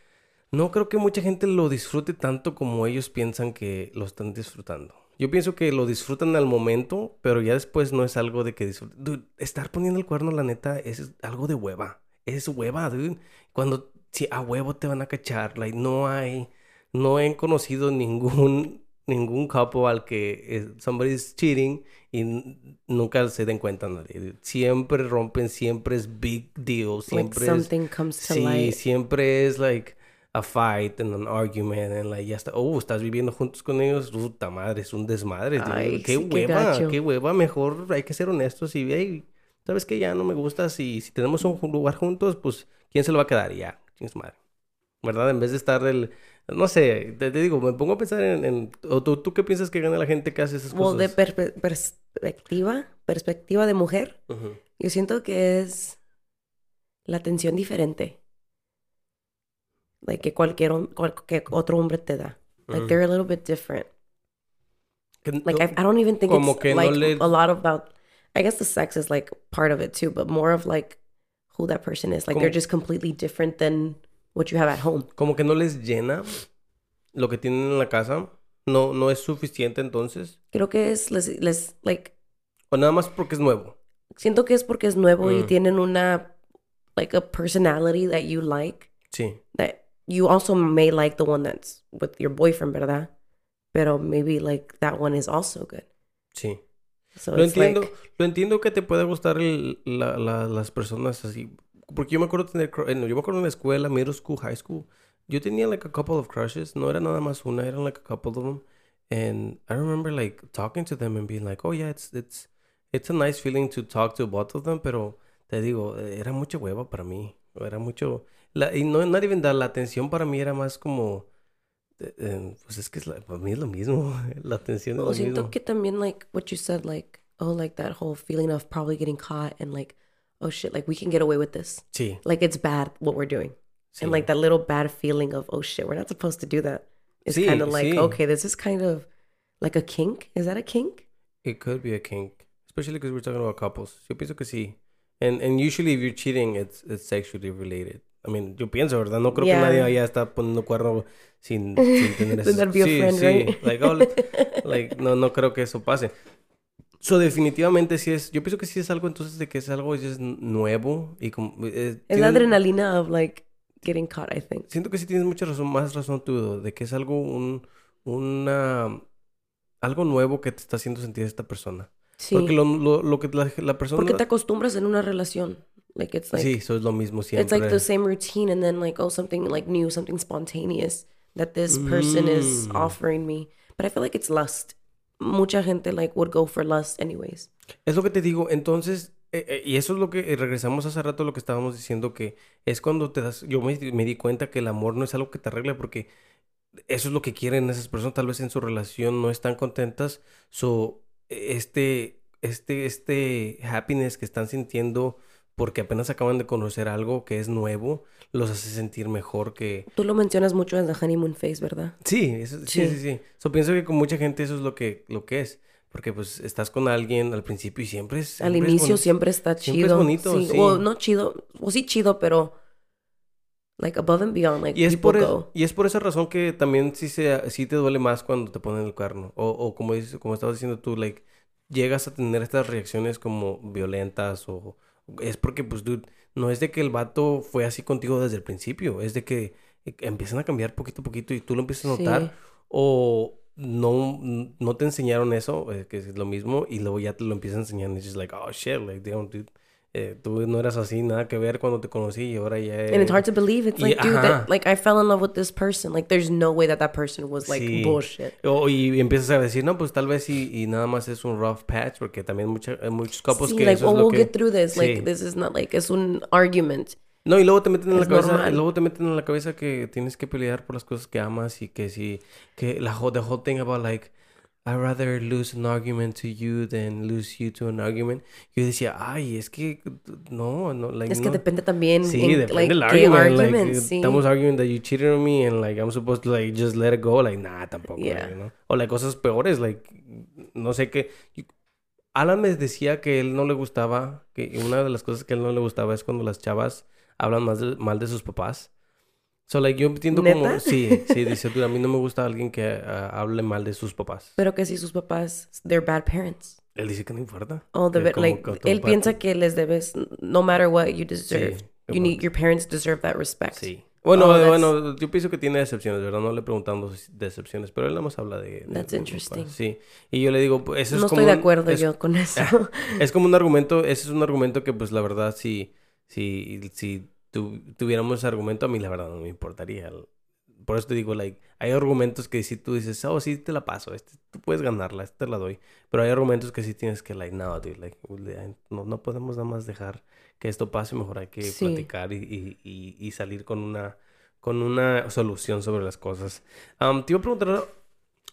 no creo que mucha gente lo disfrute tanto como ellos piensan que lo están disfrutando. Yo pienso que lo disfrutan al momento, pero ya después no es algo de que disfruten. estar poniendo el cuerno, la neta, es algo de hueva. Es hueva, dude. Cuando si a huevo te van a cachar, like, no hay, no he conocido ningún, ningún capo al que eh, somebody is cheating y nunca se den cuenta nadie. Siempre rompen, siempre es big deal, siempre like something comes to sí, siempre es like a fight and an argument and like ya está, oh, estás viviendo juntos con ellos, puta madre, es un desmadre, qué hueva, qué, hueva, mejor hay que ser honestos y hey, sabes que ya no me gusta si, si tenemos un lugar juntos, pues quién se lo va a quedar y ya, es madre. ¿Verdad? En vez de estar el no sé, te, digo, me pongo a pensar en, o tú, tú, qué piensas que gana la gente que hace esas cosas? de perspectiva, perspectiva de mujer, yo siento que es la atención diferente like que cualquier otro hombre te da. Like mm. they're a little bit different. like I, I, don't even think it's like no le... a lot about. I guess the sex is like part of it too, but more of like who that person is. Like como... they're just completely different than what you have at home. Como que no les llena lo que tienen en la casa. No, no es suficiente entonces. Creo que es les, les like. O nada más porque es nuevo. Siento que es porque es nuevo mm. y tienen una like a personality that you like. Sí. That you also may like the one that's with your boyfriend, ¿verdad? Pero maybe like that one is also good. Sí. lo entiendo, lo entiendo que te pueda gustar el, la, la, las personas así. Porque yo me acuerdo tener, yo me acuerdo en la escuela, middle school, high school, yo tenía like a couple of crushes. No era nada más una, eran like a couple of them. And I remember like talking to them and being like, oh yeah, it's, it's, it's a nice feeling to talk to both of them, pero te digo, era mucha hueva para mí. Era mucho... La, y no, not even that, la atención para mí era más como... eh, pues es que es la- para mí es lo mismo. La atención es O lo siento mismo. que también, like, what you said, like, oh, like that whole feeling of probably getting caught and like, oh shit, like we can get away with this. Sí. Like it's bad what we're doing. sí. And like that little bad feeling of, oh shit, we're not supposed to do that. It's Sí, kind of like, sí. okay, this is kind of like a kink. Is that a kink? It could be a kink, especially because we're talking about couples. Yo pienso que sí. And and usually if you're cheating, it's it's sexually related. I mean, yo pienso, ¿verdad? No creo Yeah. que nadie allá está poniendo cuerno sin, sin tener eso. Sí, friend, sí. right? Like, oh, like, no, no creo que eso pase. So, definitivamente sí es, yo pienso que sí es algo entonces de que es algo es nuevo y como... eh, Es la adrenalina of like getting caught, I think. Siento que sí tienes mucha razón, más razón tú, de que es algo, un, una, algo nuevo que te está haciendo sentir esta persona. Sí. Porque lo, lo, lo que la, la persona... Porque te acostumbras en una relación. Like it's like sí, eso es lo mismo it's siempre. like the same routine and then like oh something like new, something spontaneous that this person is Mm. offering me. But I feel like it's lust. Mucha gente like would go for lust anyways. Es lo que te digo, entonces, eh, eh, y eso es lo que eh, regresamos hace rato a lo que estábamos diciendo, que es cuando te das, yo me, me di cuenta que el amor no es algo que te arregla porque eso es lo que quieren esas personas, tal vez en su relación no están contentas, so, este, este, este happiness que están sintiendo porque apenas acaban de conocer algo que es nuevo, los hace sentir mejor que, Tú lo mencionas mucho en the honeymoon phase, ¿verdad? Sí, eso- sí, sí, Sí. sí. So, pienso que con mucha gente eso es lo que, lo que es. Porque pues estás con alguien al principio y siempre es... Al siempre es inicio boni- siempre está siempre es chido. bonito, sí. sí. O no chido, o sí chido, pero like above and beyond, like Y es, people por, e- go. y es por esa razón que también sí, se, sí te duele más cuando te ponen el cuerno. O, o como, dices, como estabas diciendo tú, like, llegas a tener estas reacciones como violentas o... Es porque, pues, dude, no es de que el vato fue así contigo desde el principio. Es de que eh, empiezan a cambiar poquito a poquito y tú lo empiezas a notar. Sí. O no, no te enseñaron eso, eh, que es lo mismo, y luego ya te lo empiezan a enseñar. Y es like, oh shit, like, damn, dude. Eh, tú no eras así, nada que ver cuando te conocí y ahora ya. And it's hard to believe. It's y- like, dude, that, like I fell in love with this person. Like there's no way that that person was like Sí. bullshit. O- y empiezas a decir, no, pues tal vez y, y nada más es un rough patch, porque también mucha, hay muchos couples Sí, que like, eso oh, es lo we'll que... get through this. Like Sí. this is not like es un argument. No, y luego te meten en la Es cabeza, normal. luego te meten en la cabeza que tienes que pelear por las cosas que amas y que si, que la whole, the whole thing about like, I'd rather lose an argument to you than lose you to an argument. Yo decía, ay, es que no, no, like, Es que no. depende también Sí, en, depende like, del argument. like, eh, sí. Estamos arguing that you cheated on me and like I'm supposed to like just let it go. Like, nah, tampoco. Yeah. like, ¿no? O like cosas peores, like, no sé qué. Alan me decía que él no le gustaba, que una de las cosas que él no le gustaba es cuando las chavas hablan más de- mal de sus papás. So, like, yo entiendo como... ¿Neta? Sí, sí, dice tú, a mí no me gusta alguien que ah, hable mal de sus papás. Pero que si sus papás, they're bad parents. Él dice que no importa. Oh, como like, él piensa que les debes, no matter what you deserve. Sí, you need, your parents deserve that respect. Sí. Bueno, Oh, that's- bueno, yo pienso que tiene decepciones, ¿verdad? No le preguntamos decepciones, pero él nada más habla de... de- That's interesting. papás. Sí. Y yo le digo, pues eso es no como estoy de un- acuerdo es, yo con eso. es como un argumento, ese es un argumento que pues la verdad si, si, si tu- tuviéramos ese argumento a mí la verdad no me importaría. Por eso te digo, like, hay argumentos que si tú dices, oh, sí, te la paso, este, tú puedes ganarla, esta te la doy. Pero hay argumentos que sí tienes que, like, no, dude, like, no, no podemos nada más dejar que esto pase, mejor hay que Sí. platicar y, y, y, y salir con una, con una solución sobre las cosas. Um, te iba a preguntar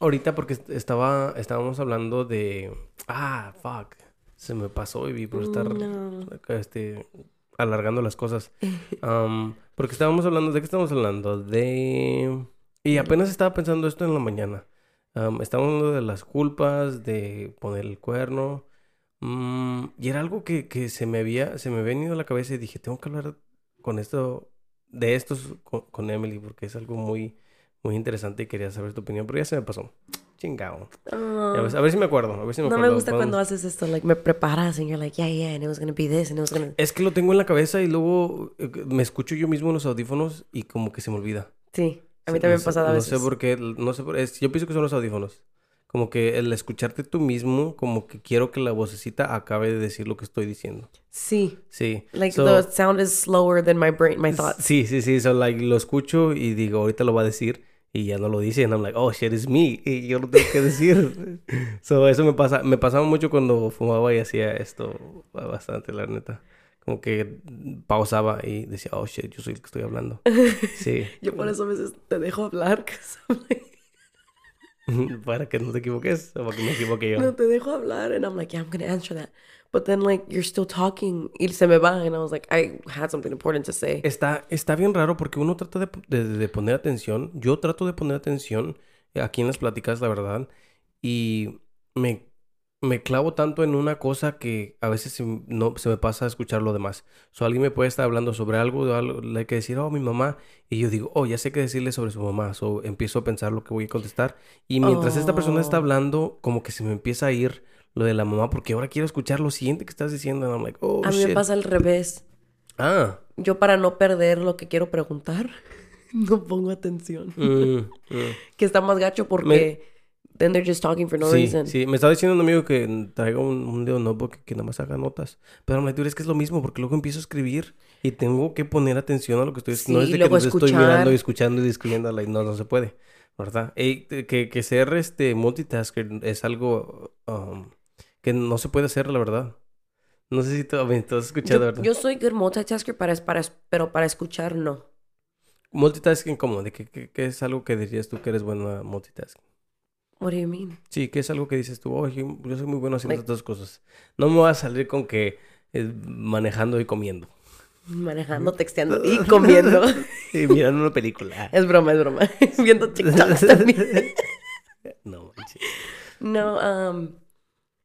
ahorita porque est- estaba, estábamos hablando de, ah, fuck, se me pasó y por estar No. este, alargando las cosas. Um, porque estábamos hablando, ¿de qué estamos hablando? De... Y apenas estaba pensando esto en la mañana. Um, estábamos hablando de las culpas, de poner el cuerno. Mm, y era algo que, que se me había, se me había venido a la cabeza y dije, tengo que hablar con esto, de estos con, con Emily, porque es algo muy, muy interesante y quería saber tu opinión, pero ya se me pasó. Chingado. Ah, Ya ves, A ver si me acuerdo, a ver si me no acuerdo. me gusta cuando haces esto, like me preparas and you're like, yeah, yeah, and it was gonna be this and it was gonna. Es que lo tengo en la cabeza y luego eh, me escucho yo mismo en los audífonos y como que se me olvida. Sí, a mí también no pasa a No veces. sé por qué, no sé por es- yo pienso que son los audífonos. Como que el escucharte tú mismo, como que quiero que la vocecita acabe de decir lo que estoy diciendo. Sí, Sí. like So, the sound is slower than my brain, my thoughts. Sí, sí, sí. So, like, lo escucho y digo, ahorita lo va a decir. Y ya no lo dice, y I'm like, oh shit, it's me, y yo lo tengo que decir. so, eso me pasa, me pasaba mucho cuando fumaba y hacía esto bastante, la neta. Como que pausaba y decía, oh shit, yo soy el que estoy hablando. Sí. yo por eso a veces te dejo hablar, para que no te equivoques o para que me equivoque yo. No, te dejo hablar, and I'm like, yeah, I'm gonna answer that. But then, like, you're still talking. Y se me va. And I was like, I had something important to say. Está, está bien raro porque uno trata de, de, de poner atención. Yo trato de poner atención aquí en las pláticas, la verdad. Y me, me clavo tanto en una cosa que a veces se, no, se me pasa a escuchar lo demás. O alguien me puede estar hablando sobre algo, algo, le hay que decir, oh, mi mamá. Y yo digo, oh, ya sé qué decirle sobre su mamá. So empiezo a pensar lo que voy a contestar. Y mientras esta persona está oh. hablando, como que se me empieza a ir lo de la mamá porque ahora quiero escuchar lo siguiente que estás diciendo. I'm like, oh, a mí me pasa al revés. Ah. Yo para no perder lo que quiero preguntar, no pongo atención. Mm, mm. que está más gacho porque... Then they're just talking for no sí, reason. Sí, me estaba diciendo un amigo que traiga un, un dedo notebook que nada más haga notas. Pero me es que es lo mismo porque luego empiezo a escribir y tengo que poner atención a lo que estoy escribiendo. no es de que estoy mirando y escuchando y escribiendo. Like, no, no se puede. ¿Verdad? Y que, que ser este multitasker es algo um, que no se puede hacer, la verdad. No sé si tú, has escuchado, yo, ¿verdad? Yo soy good multitasker, para, para, pero para escuchar no. Multitasking, ¿cómo? ¿De qué, qué, es algo que dirías tú que eres bueno a multitasking? What do you mean? Sí, ¿qué es algo que dices tú? Oh, yo, soy muy bueno haciendo estas dos cosas. No me voy a salir con que eh, manejando y comiendo. Manejando, texteando y comiendo. y mirando una película. Es broma, es broma. Viendo TikToks también. no, manches. No, um,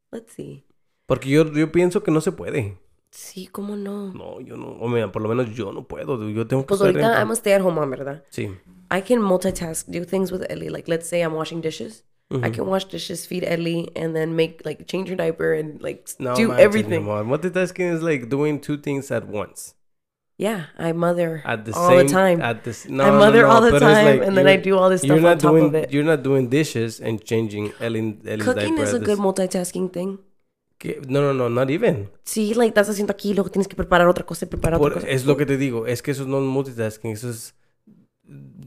Let's see. Porque yo, yo pienso que no se puede. Sí, ¿cómo no? No, yo no. O mira, por lo menos yo no puedo. Yo tengo que Pues ahorita I'm a stay at home mom, ¿verdad? Sí. I can multitask, do things with Ellie. Like, let's say I'm washing dishes. I mm-hmm. can wash dishes, feed Ellie, and then make, like, change her diaper and, like, no, do everything. Multitasking is like doing two things at once. Yeah, I mother at the all same, the time. At the, no, I mother no, no, all the time, like and then I do all this stuff on top doing, of it. You're not doing dishes and changing Ellie's Cooking diaper is a good multitasking thing. No, no, no, not even. Sí, like, estás haciendo aquí, luego tienes que preparar otra cosa preparar otra cosa. Es lo que te digo, es que eso no es multitasking, eso es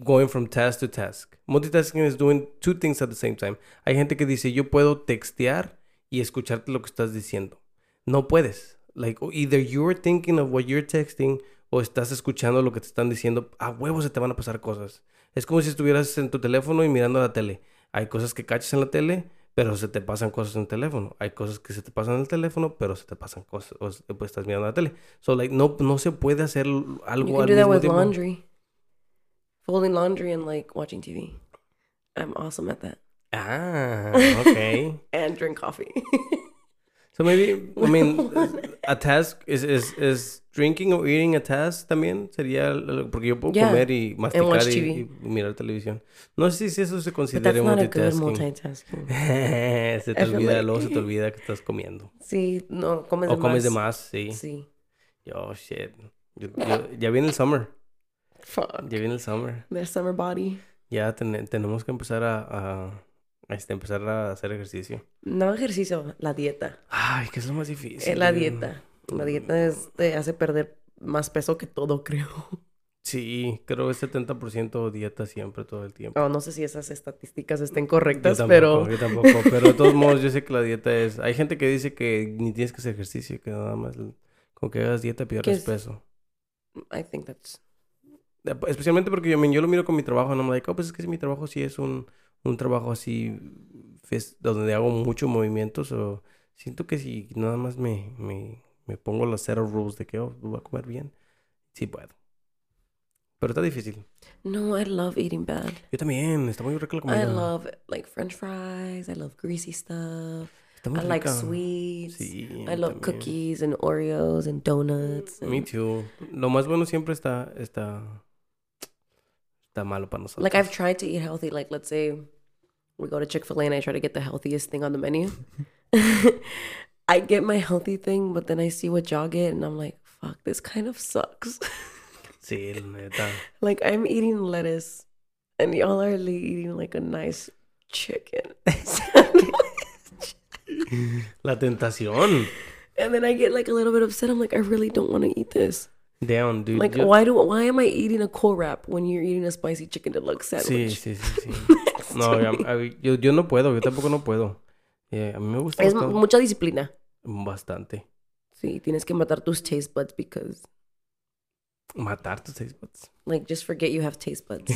going from task to task. Multitasking is doing two things at the same time. Hay gente que dice, yo puedo textear y escucharte lo que estás diciendo. No puedes. Like, either you're thinking of what you're texting o estás escuchando lo que te están diciendo. A huevos se te van a pasar cosas. Es como si estuvieras en tu teléfono y mirando la tele. Hay cosas que cachas en la tele pero se te pasan cosas en el teléfono. Hay cosas que se te pasan en el teléfono, pero se te pasan cosas, o pues estás mirando la tele. So, like, no, no se puede hacer algo you can do that with laundry. Folding laundry and, like, watching TV. I'm awesome at that. Ah, okay. and drink coffee. so maybe, I mean, a task is, is, is drinking or eating a task también sería porque yo puedo comer y masticar y, mirar televisión. No sé si eso se considera multitasking. se te olvida, luego se te olvida que estás comiendo. Sí, no, comes o de comes más. de más, sí. Sí. Yo, shit. Yo, yo, ya viene el summer. Fuck. Ya viene el summer. The summer body. Ya tenemos que empezar a, a este, empezar a hacer ejercicio. No ejercicio, la dieta. Ay, que es lo más difícil. la dieta. La dieta es, te hace perder más peso que todo, creo. Sí, creo que es 70% dieta siempre, todo el tiempo. Oh, no sé si esas estadísticas estén correctas, pero... Yo tampoco, pero de todos modos yo sé que la dieta es... Hay gente que dice que ni tienes que hacer ejercicio, que nada más con que hagas dieta pierdes peso. I think that's... Especialmente porque yo, yo lo miro con mi trabajo, no me digo, oh, pues es que mi trabajo sí es un, un trabajo así, donde hago mucho movimiento, o siento que si nada más me, me me pongo los cero rules de que oh, voy a comer bien, sí puedo. Pero está difícil. No, I love eating bad. Yo también, está muy rico la comida. I love like french fries, I love greasy stuff. Está muy I like sweets. Sí, I love cookies and Oreos and donuts. Me too. Lo más bueno siempre está está está malo para nosotros. Like I've tried to eat healthy, like let's say we go to Chick-fil-A and I try to get the healthiest thing on the menu. I get my healthy thing, but then I see what y'all get, and I'm like, fuck, this kind of sucks. Sí, neta. like I'm eating lettuce, and y'all are eating like a nice chicken La tentación. And then I get like a little bit upset. I'm like, I really don't want to eat this. Down, dude. Like, Yo- why do why am I eating a cold wrap when you're eating a spicy chicken deluxe Sí, sandwich? sí, sí, sí. No, a mí- yo, yo no puedo, yo tampoco no puedo. Eh, a mí me gusta Es bastante. mucha disciplina. bastante. Sí, tienes que matar tus taste buds because, Matar tus seis bots. like, just forget you have taste buds.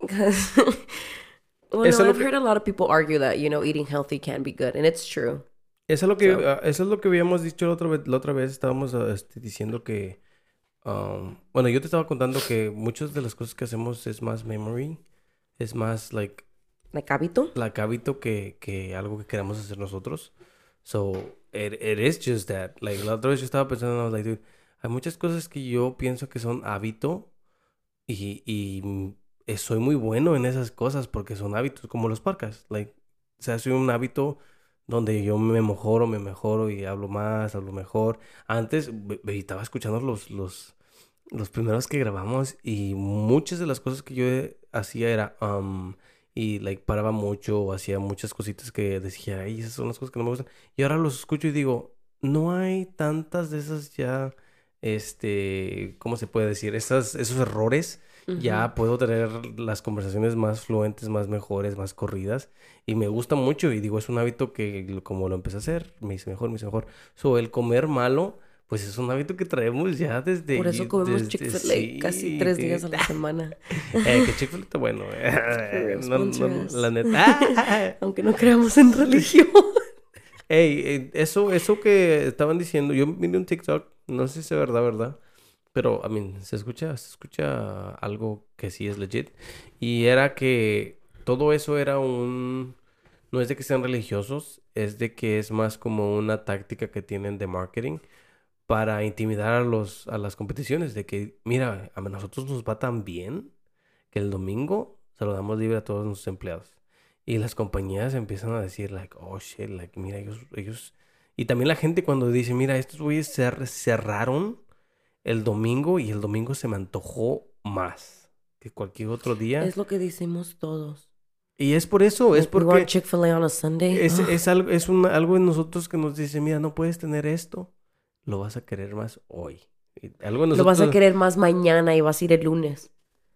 Because, well, no, I've que- heard a lot of people argue that you know eating healthy can be good, and it's true. Eso es lo que, So- ah, eso es lo que habíamos dicho la otra vez. La otra vez estábamos ah, este, diciendo que, um, bueno, yo te estaba contando que muchas de las cosas que hacemos es más memory, es más like Like hábito. like hábito que, que algo que queramos hacer nosotros. So, it, it is just that. Like, la otra vez yo estaba pensando, I was like, dude, hay muchas cosas que yo pienso que son hábito y, y soy muy bueno en esas cosas porque son hábitos, como los podcasts. Like, se hace un hábito donde yo me mejoro, me mejoro y hablo más, hablo mejor. Antes estaba escuchando los, los, los primeros que grabamos y muchas de las cosas que yo eh, hacía era, um, y like paraba mucho hacía muchas cositas que decía, ay, esas son las cosas que no me gustan. Y ahora los escucho y digo, no hay tantas de esas ya, este, ¿cómo se puede decir? Esas, esos errores. Ya puedo tener las conversaciones más fluentes, más mejores, más corridas. Y me gusta mucho. Y digo, es un hábito que como lo empecé a hacer, me hice mejor, me hice mejor. So, el comer malo, pues es un hábito que traemos ya desde... Por eso comemos Chick-fil-A casi sí, tres que- días a la semana. eh, que Chick-fil-A está bueno. eh. No, no, la neta. Aunque no creamos en religión. Ey, eh, eso, eso que estaban diciendo, yo miré un TikTok, no sé si es verdad, verdad, pero, I mean, se escucha, se escucha algo que sí es legit, y era que todo eso era un, no es de que sean religiosos, es de que es más como una táctica que tienen de marketing para intimidar a los, a las competiciones, de que, mira, a nosotros nos va tan bien que el domingo se lo damos libre a todos nuestros empleados. Y las compañías empiezan a decir, like, oh shit, like, mira, ellos, ellos. Y también la gente cuando dice, mira, estos güeyes cer- cerraron el domingo y el domingo se me antojó más que cualquier otro día. Es lo que decimos todos. Y es por eso, es Like, we porque Chick-fil-A on a Sunday. es, Ugh. es algo, es un- algo en nosotros que nos dice, mira, no puedes tener esto, lo vas a querer más hoy. Y algo Lo vas a querer más mañana y vas a ir el lunes.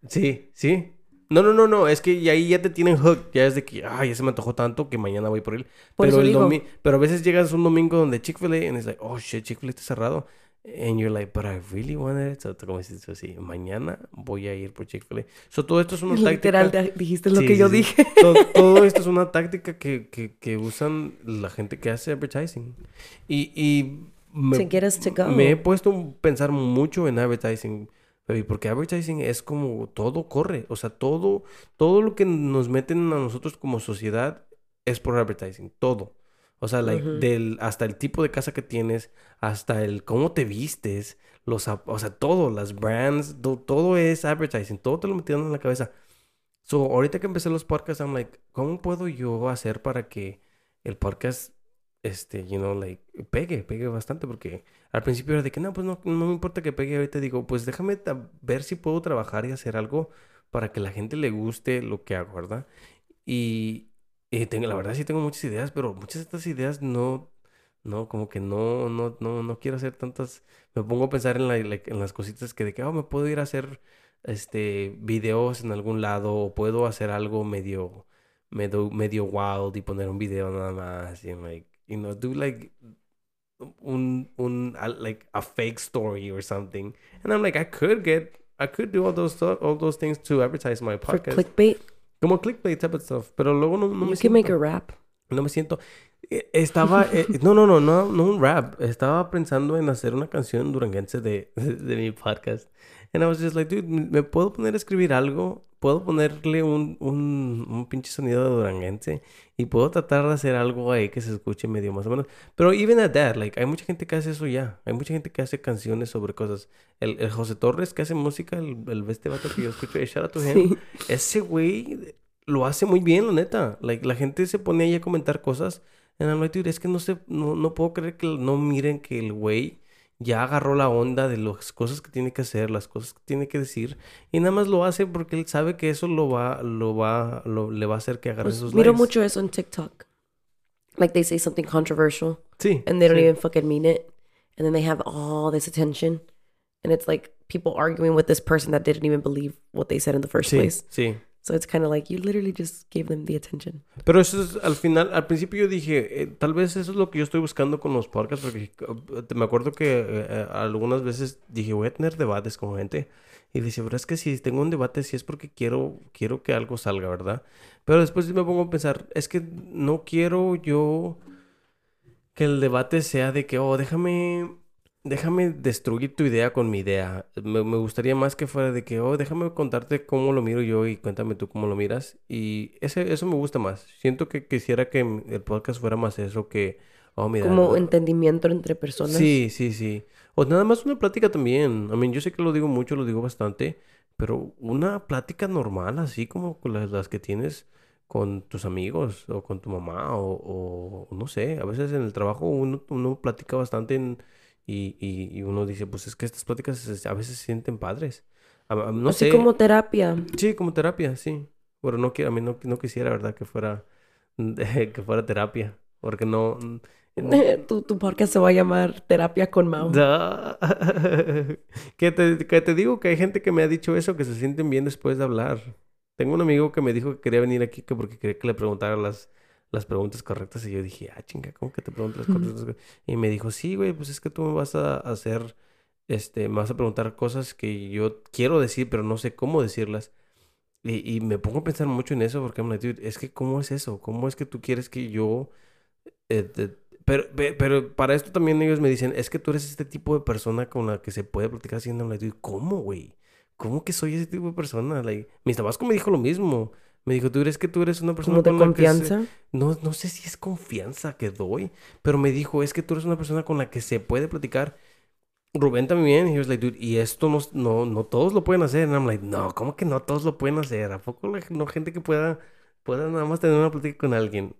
Sí, sí. No, no, no, no, es que y ahí ya te tienen hook, ya es de que, ay, ya se me antojó tanto que mañana voy por él. Por pero el domi- pero a veces llegas un domingo donde Chick-fil-A and it's like, oh shit, Chick-fil-A está cerrado. And you're like, but I really wanted it. So, como dices así, mañana voy a ir por Chick-fil-A. So, todo esto es una Literal, táctica. te- dijiste lo Sí, que sí, yo sí. dije. Todo, todo esto es una táctica que, que, que usan la gente que hace advertising. Y, y me, To get us to go. me he puesto a pensar mucho en advertising, baby, porque advertising es como todo corre. O sea, todo, todo lo que nos meten a nosotros como sociedad es por advertising. Todo. O sea, like, Ujú. del, hasta el tipo de casa que tienes, hasta el cómo te vistes, los, o sea, todo, las brands, to- todo es advertising. Todo te lo metieron en la cabeza. So, ahorita que empecé los podcasts, I'm like, ¿cómo puedo yo hacer para que el podcast, este, you know, like, pegue, pegue bastante? Porque al principio era de que, no, pues no, no me importa que pegue. Ahorita digo, pues déjame ver si puedo trabajar y hacer algo para que la gente le guste lo que hago, ¿verdad? Y, y tengo, la verdad sí tengo muchas ideas, pero muchas de estas ideas no, no, como que no, no, no, no quiero hacer tantas. Me pongo a pensar en, la, en las cositas que de que, oh, me puedo ir a hacer este videos en algún lado o puedo hacer algo medio medio medio wild y poner un video nada más y like you know do like un un a- like a fake story or something. And I'm like I could get I could do all those all those things to advertise my For podcast. clickbait, como clickbait type of stuff pero luego no, no me you can make siento- a rap. no me siento. eh, Estaba. eh, no, no, no, no, no un rap. Estaba pensando en hacer una canción duranguense de, de, de mi podcast. And I was just like, dude, ¿me puedo poner a escribir algo? ¿Puedo ponerle un, un, un pinche sonido de duranguense? Y puedo tratar de hacer algo ahí que se escuche medio más o menos. Pero even at that, like, hay mucha gente que hace eso ya. Hay mucha gente que hace canciones sobre cosas. El, el José Torres que hace música, el, el este vato que yo escucho, shout out to him. Sí. Ese güey lo hace muy bien, la neta. Like, la gente se pone ahí a comentar cosas. And I'm like, es que no sé, no, no puedo creer que no miren que el güey ya agarró la onda de las cosas que tiene que hacer, las cosas que tiene que decir. Y nada más lo hace porque él sabe que eso lo va, lo va, lo, le va a hacer que agarre Pues, esos miro likes. mucho eso en TikTok. Like they say something controversial Sí. and they don't sí. even fucking mean it. And then they have all this attention. and it's like people arguing with this person that didn't even believe what they said in the first Sí, place. sí. So it's kind of like you literally just gave them the attention. Pero eso es, al final, al principio yo dije, eh, tal vez eso es lo que yo estoy buscando con los podcasts, porque eh, me acuerdo que eh, eh, algunas veces dije, voy a tener debates con gente. Y dice, pero es que si tengo un debate, sí es porque quiero, quiero que algo salga, ¿verdad? Pero después me pongo a pensar, es que no quiero yo que el debate sea de que, oh, déjame, déjame destruir tu idea con mi idea. Me, me gustaría más que fuera de que, oh, déjame contarte cómo lo miro yo y cuéntame tú cómo lo miras. Y ese, eso me gusta más. Siento que quisiera que el podcast fuera más eso que, oh, mira. Como no- entendimiento entre personas. Sí, sí, sí. O nada más una plática también. I mean, yo sé que lo digo mucho, lo digo bastante, pero una plática normal, así como las, las que tienes con tus amigos o con tu mamá o, o no sé, a veces en el trabajo uno, uno platica bastante en- y, y, y uno dice, pues es que estas pláticas a veces se sienten padres. No Así sé. como terapia. Sí, como terapia, sí. Pero no quiero, a mí no, no quisiera, ¿verdad? Que fuera, que fuera terapia. Porque no... tu, tu podcast se va a llamar Terapia con Mao. Que te, que te digo que hay gente que me ha dicho eso, que se sienten bien después de hablar. Tengo un amigo que me dijo que quería venir aquí que porque quería que le preguntara las, las preguntas correctas. Y yo dije, ah, chinga, ¿cómo que te pregunto las correctas? Y me dijo, sí, güey, pues es que tú me vas a hacer, este, me vas a preguntar cosas que yo quiero decir, pero no sé cómo decirlas. Y, y me pongo a pensar mucho en eso porque like, dude, es que ¿cómo es eso? ¿Cómo es que tú quieres que yo... eh, te- pero, pe- pero para esto también ellos me dicen, es que tú eres este tipo de persona con la que se puede platicar haciendo like, dude, ¿cómo, güey? ¿Cómo que soy ese tipo de persona? Like, mi tabasco me dijo lo mismo. Me dijo, tú eres que tú eres una persona Como de con la que se- confianza. no, no sé si es confianza que doy, pero me dijo, es que tú eres una persona con la que se puede platicar. Rubén también, y he was like, dude, y esto no, no, no todos lo pueden hacer. And I'm like, no, ¿cómo que no todos lo pueden hacer? ¿A poco la- no gente que pueda, pueda nada más tener una plática con alguien?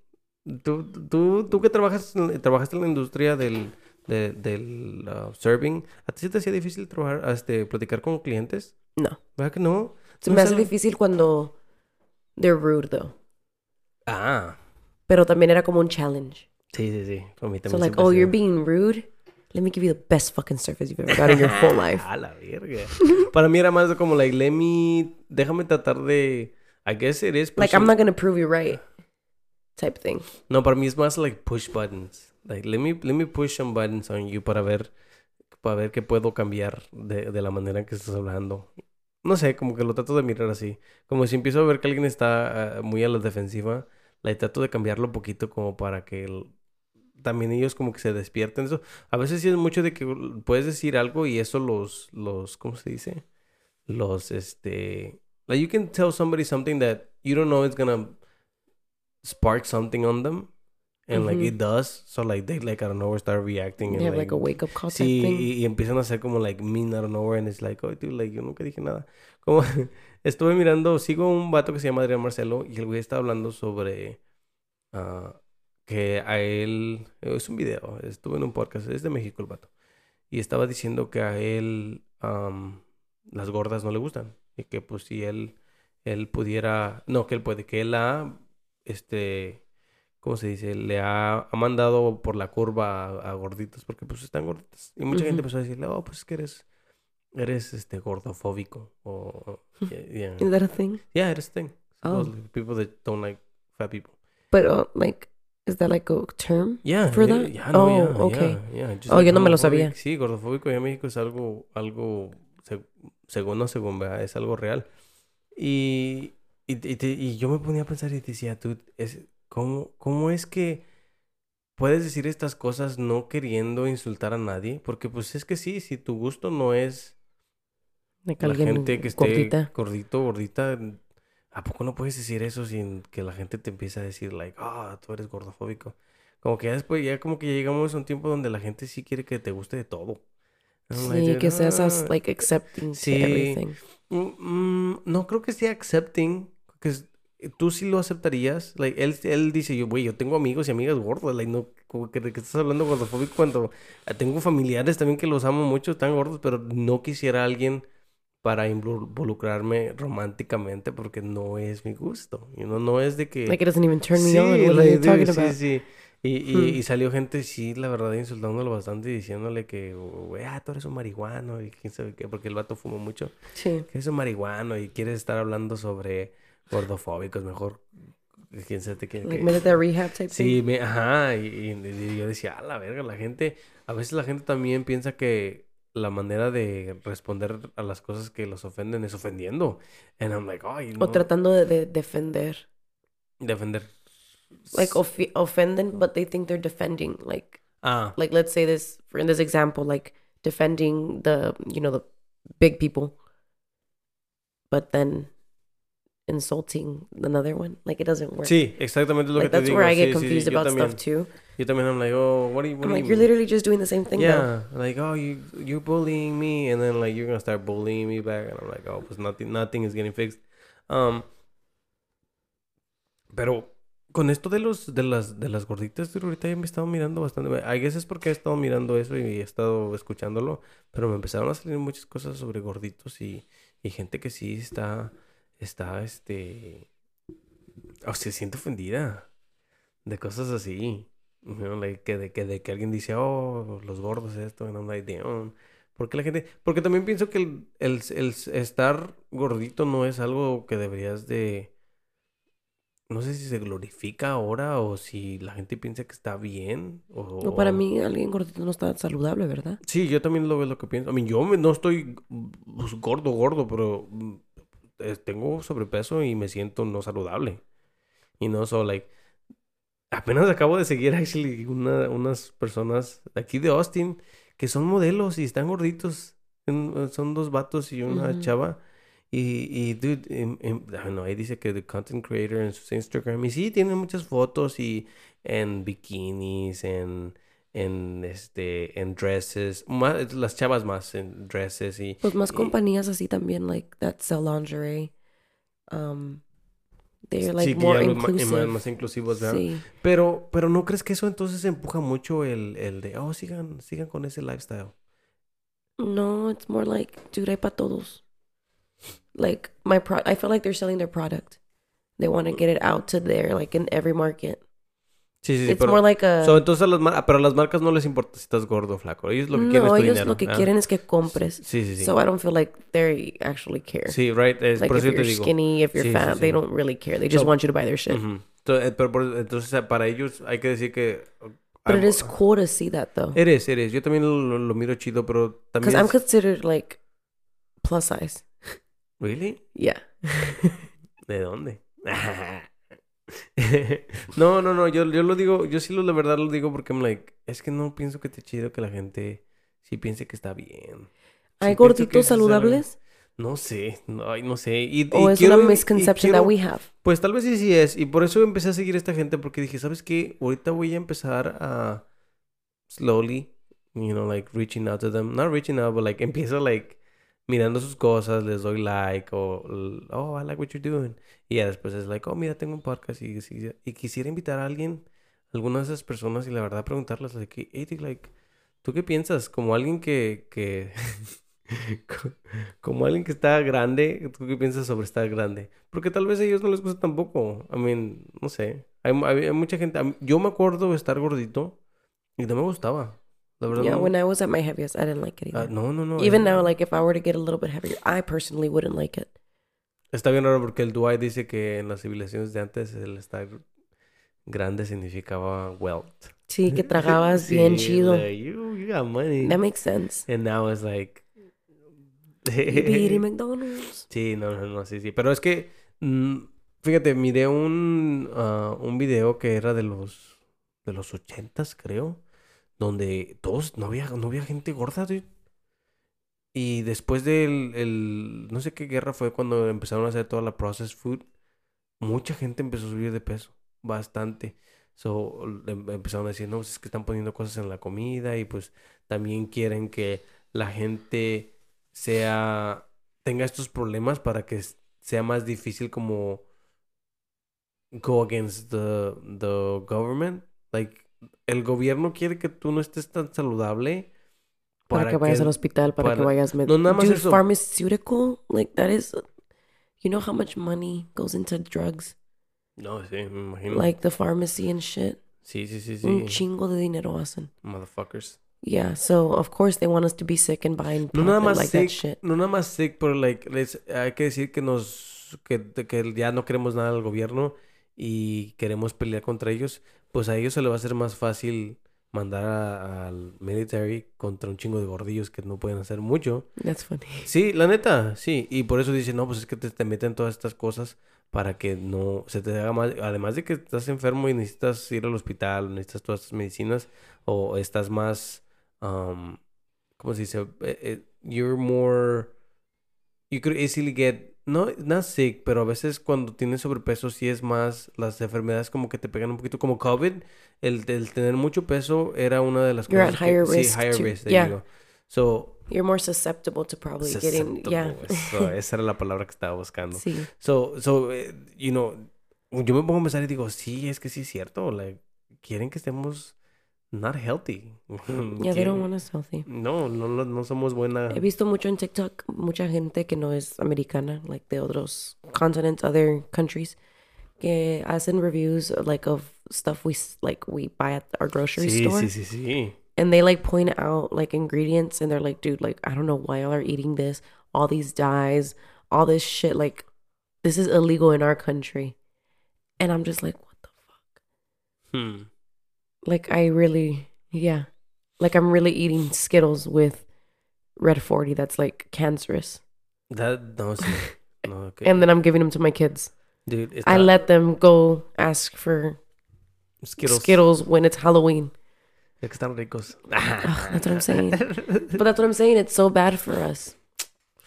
Tú, tú, tú que trabajas, trabajaste en la industria del, de- del uh, serving, ¿a ti se te hacía difícil trabajar, este, platicar con clientes? No. ¿Verdad que no? Se No me hace algo- difícil cuando they're rude, though. Ah, Pero también era como un challenge. sí, sí, sí. A mí So también like, se me oh, you're being rude. Let me give you the best fucking service you've ever got in your whole life. A la verga. Para mí era más como, like, let me... Déjame tratar de... I guess it is Like, I'm not gonna prove you right. Type thing. No, para mí es más, like, push buttons. Like, let me, let me push some buttons on you para ver... Para ver qué puedo cambiar de, de la manera en que estás hablando. No sé, como que lo trato de mirar así. Como si empiezo a ver que alguien está ah, muy a la defensiva, like, trato de cambiarlo un poquito como para que también ellos como que se despierten. Eso, a veces sí es mucho de que puedes decir algo y eso los, los, ¿cómo se dice? Los, este, like you can tell somebody something that you don't know it's gonna spark something on them. And like Ujú. it does. So like they like out of nowhere start reacting. You and, have like a wake up call Sí, thing. y, y empiezan a hacer como like mean out of nowhere and it's like, oh, dude, like yo nunca dije nada. Como estuve mirando, sigo un vato que se llama Adrián Marcelo y el güey está hablando sobre ah, que a él, es un video, estuve en un podcast, es de México el vato. Y estaba diciendo que a él am, las gordas no le gustan y que pues si él, él pudiera, no, que él puede, que él ha, este, ¿cómo se dice? Le ha, ha mandado por la curva a, a gorditos porque pues están gorditas. Y mucha gente Ujú. empezó a decirle, oh, pues es que eres, eres este gordofóbico o, yeah, yeah. Is that a thing? Yeah, it is a thing. Oh. People that don't like fat people. But uh, like, is that like a term? Yeah, For that? yeah, no, Oh, yeah, okay. yeah, yeah, Oh, like yo no me lo sabía. Sí, gordofóbico en México es algo, algo, se- según no según, ¿verdad? es algo real. Y, y, y te- y yo me ponía a pensar y decía, tú, es, ¿cómo, ¿cómo es que puedes decir estas cosas no queriendo insultar a nadie? Porque pues es que sí, si tu gusto no es Like la alguien gente que esté gordita. gordito, gordita, ¿a poco no puedes decir eso sin que la gente te empiece a decir, like, ah, tú eres gordofóbico? Como que ya después, ya como que ya llegamos a un tiempo donde la gente sí quiere que te guste de todo. Like, Sí, que seas as, ah, like accepting sí. to everything. mm, mm, no creo que sea accepting, que es- tú sí lo aceptarías. Like, él, él dice, yo, güey, yo tengo amigos y amigas gordas, like, no, como que de qué estás hablando gordofóbico cuando ah, tengo familiares también que los amo mucho, están gordos, pero no quisiera a alguien para involu- involucrarme románticamente porque no es mi gusto. You know, no es de que... Like it doesn't even turn me Sí, on. What are you talking sí, about? sí. Y, y, Hmm. y salió gente, sí, la verdad, insultándolo bastante y diciéndole que, güey, ah, tú eres un marihuano y quién sabe qué, porque el vato fumó mucho. Sí. Que eres un marihuano y quieres estar hablando sobre gordofóbicos, mejor, quién sabe qué. Like métete a rehab type Sí, thing. me, ajá, y, y- y yo decía, a la verga, la gente, a veces la gente también piensa que la manera de responder a las cosas que los ofenden es ofendiendo. And I'm like, ay, O tratando de, de defender. Defender. Like off- offending, but they think they're defending. Like Ah, like let's say this for in this example, like defending the you know the big people, but then insulting another one. Like it doesn't work. sí, exactamente lo like que te that's digo. where I sí, get sí, confused yo about también. stuff too. Yo también I'm like, oh, what do you, what I'm like you you're literally just doing the same thing though. Yeah, like oh you you're bullying me, and then like you're gonna start bullying me back, and I'm like oh pues nothing nothing is getting fixed. Um, pero con esto de los de las de las gorditas, ahorita ya me he estado mirando bastante. I guess es porque he estado mirando eso y he estado escuchándolo, pero me empezaron a salir muchas cosas sobre gorditos y, y gente que sí está está este o se siente ofendida de cosas así. You know, like, que, de, que, de que alguien dice, oh, los gordos esto, and I'm like, damn. ¿Por qué la gente? Porque también pienso que el, el, el estar gordito no es algo que deberías de... No sé si se glorifica ahora o si la gente piensa que está bien o... No, para mí alguien gordito no está saludable, ¿verdad? Sí, yo también lo veo lo que pienso. I mean, yo me- no estoy pues, gordo, gordo, pero mm, tengo sobrepeso y me siento no saludable. Y no, so like, apenas acabo de seguir actually una, unas personas de aquí de Austin que son modelos y están gorditos. En- Son dos vatos y una chava. Y, y dude, em- em, I don't know, ahí dice que the content creator en su Instagram. Y sí, tiene muchas fotos y en bikinis, en, en este, en dresses. Más, las chavas más en dresses y... Pues más y- compañías así también, like that sell lingerie. Um, they're like sí, more inclusive. más, más inclusivos, ¿verdad? Sí. Pero, pero ¿no crees que eso entonces empuja mucho el, el de, oh, sigan, sigan con ese lifestyle? No, it's more like, dude, hay para todos. Like my pro, I feel like they're selling their product. They want to get it out to there, like in every market. Sí, sí, sí, It's pero... more like a. so, entonces las mar- pero a las marcas no les importa si estás gordo o flaco. Ellos lo que quieren no, es tu ellos dinero. lo que ah. quieren es que compres. Sí, sí, sí. So I don't feel like they actually care. sí, right. Es, like por if eso te digo. skinny, if you're Sí, fat, sí. they don't really care. They just want you to buy their shit. Eh, pero por- entonces, eh, para ellos hay que decir que... But it I'm- is cool to see that though, Eres, eres. Yo también lo, lo miro chido, pero because también... I'm es- considered like plus size. ¿Really? Yeah. ¿De dónde? no, no, no, yo, yo lo digo, yo sí lo, la verdad lo digo porque I'm like, es que no pienso que esté chido que la gente sí piense que está bien. ¿Hay Sí gorditos saludables? No sé, no, sé. Y, ¿O y es quiero- una misconception quiero- that we have? Pues tal vez sí, sí es. Y por eso empecé a seguir a esta gente porque dije, ¿sabes qué? Ahorita voy a empezar a slowly, you know, like reaching out to them. Not reaching out, but like empiezo like mirando sus cosas, les doy like o, oh, I like what you're doing. Y ya después es like, oh, mira, tengo un podcast y, y, y quisiera invitar a alguien, alguna de esas personas y la verdad preguntarles, like, hey, like, ¿tú qué piensas? Como alguien que, que, co- como alguien que está grande, ¿tú qué piensas sobre estar grande? Porque tal vez a ellos no les gusta tampoco. I mean, no sé. Hay, hay- hay mucha gente. Yo me acuerdo de estar gordito y no me gustaba. La verdad, Yeah, no. when I was at my heaviest, I didn't like it Ah, either. no, no, no. Even now, like if I were to get a little bit heavier, I personally wouldn't like it. Está bien raro porque el Dwight dice que en las civilizaciones de antes el estar grande significaba wealth. Sí, que tragabas bien Sí, chido. like, you, you got money. That makes sense. And now it's like... McDonald's. Sí, no, no, no, sí, sí. Pero es que, mm, fíjate, miré un, ah, un video que era de los, de los ochentas, creo, donde todos, no había, no había gente gorda, dude. Y después del, el, no sé qué guerra fue cuando empezaron a hacer toda la processed food, mucha gente empezó a subir de peso, bastante. So, em- empezaron a decir, no, pues es que están poniendo cosas en la comida y pues también quieren que la gente sea, tenga estos problemas para que sea más difícil como go against the, the government. Like, el gobierno quiere que tú no estés tan saludable Para, que vayas al hospital, para, que para- vayas med- No, nada más Dude, eso. pharmaceutical, like that is, you know how much money goes into drugs, No, sí, me imagino. like the pharmacy and shit. Sí, sí, sí, Un sí. chingo de dinero hacen. Motherfuckers. Yeah, so of course they want us to be sick and buy and No nada más like that sick, shit. no nada más sick, pero like, les- hay que decir que nos, que, que ya no queremos nada al gobierno y queremos pelear contra ellos, pues a ellos se les va a hacer más fácil mandar a- al military contra un chingo de gordillos que no pueden hacer mucho. That's funny. Sí, la neta, sí. Y por eso dicen, no, pues es que te, te meten todas estas cosas para que no se te haga mal. Además de que estás enfermo y necesitas ir al hospital, necesitas todas estas medicinas, o estás más, um, ¿cómo se dice? Eh, eh, you're more, you could easily get, no, not sick, pero a veces cuando tienes sobrepeso sí es más, las enfermedades como que te pegan un poquito, como COVID, el, el tener mucho peso era una de las You're at cosas que- higher sí, risk higher to- risk, there yeah. you go. So, You're more susceptible to probably getting yeah. Susceptible, eso, esa era la palabra que estaba buscando. sí. So, so, eh, you know, yo me pongo a pensar y digo, sí, es que sí es cierto. Like, quieren que estemos not healthy. Yeah, they don't want us healthy. No, no, no, no somos buena. He visto mucho en TikTok mucha gente que no es americana, like de otros continents, other countries, que hacen reviews like of stuff we like we buy at our grocery Sí, store, sí, sí, sí. and they like point out like ingredients, and they're like, dude, like I don't know why y'all are eating this, all these dyes, all this shit, like this is illegal in our country, and I'm just like, what the fuck? Hmm. Like I really, yeah, like I'm really eating Skittles with Red 40 that's like cancerous. That, no, sí. No, okay. and then I'm giving them to my kids. Dude, I está- let them go ask for Skittles. Skittles, when it's Halloween. Es están ricos. Ugh, that's what I'm saying. But that's what I'm saying. It's so bad for us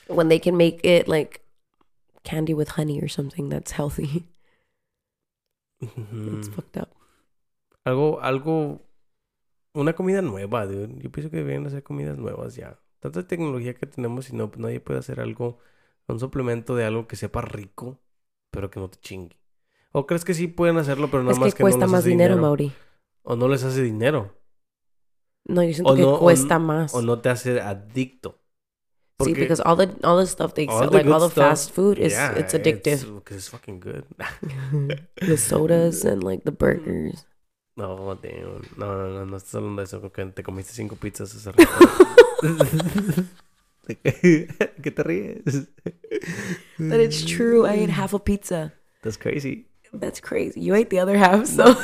when they can make it like candy with honey or something that's healthy. Ujú. It's fucked up. Algo, algo, una comida nueva, dude. Yo pienso que deberían hacer comidas nuevas ya. Tanta tecnología que tenemos y no, nadie puede hacer algo, un suplemento de algo que sepa rico, pero que no te chingue. ¿O crees que sí pueden hacerlo, pero nada es más que que, no cuesta les más hace dinero, Mauri. O no les hace dinero. No, yo siento O que no- cuesta más. O no te hace adicto. See, Porque because all the all the stuff they all sell, the like all the stuff- fast food is yeah, it's addictive. Because it's fucking good. the sodas and like the burgers. No, damn. No, no, no, no estás hablando de eso, porque te comiste cinco pizzas hace rato. ¿Qué te ríes? But it's true. I ate half a pizza. That's crazy. That's crazy. You ate the other half, so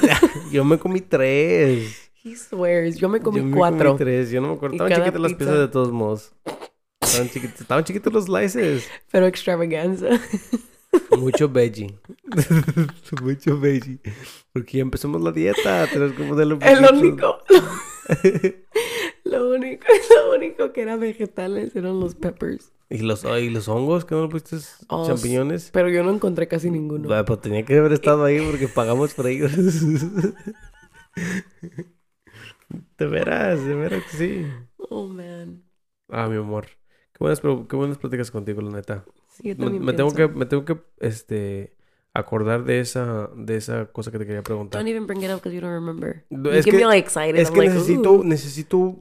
Yo me comí tres. he swears. Yo me comí Yo me cuatro. comí tres. Yo no me acuerdo. Estaban chiquitas las pizza. piezas de todos modos. Estaban chiquitos, estaban chiquitos los slices. Pero extravaganza. Mucho veggie. Mucho veggie. Porque ya empezamos la dieta. Tenemos que ponerle un El poquito. único. Lo único, lo único que era vegetales eran los peppers. ¿Y los, ay, los hongos? ¿Que no le pusiste Oh, champiñones? Pero yo no encontré casi ninguno. Bueno, pues tenía que haber estado ahí porque pagamos por ellos. De veras, de veras que sí. Oh man. Ah, mi amor. Qué buenas, qué buenas pláticas contigo, la neta. Sí, yo Me, también me tengo que, me tengo que, este, acordar de esa, de esa cosa que te quería preguntar. Don't even bring it up because you don't remember. You es que- me all excited. Es I'm que like, necesito, "Ooh". necesito,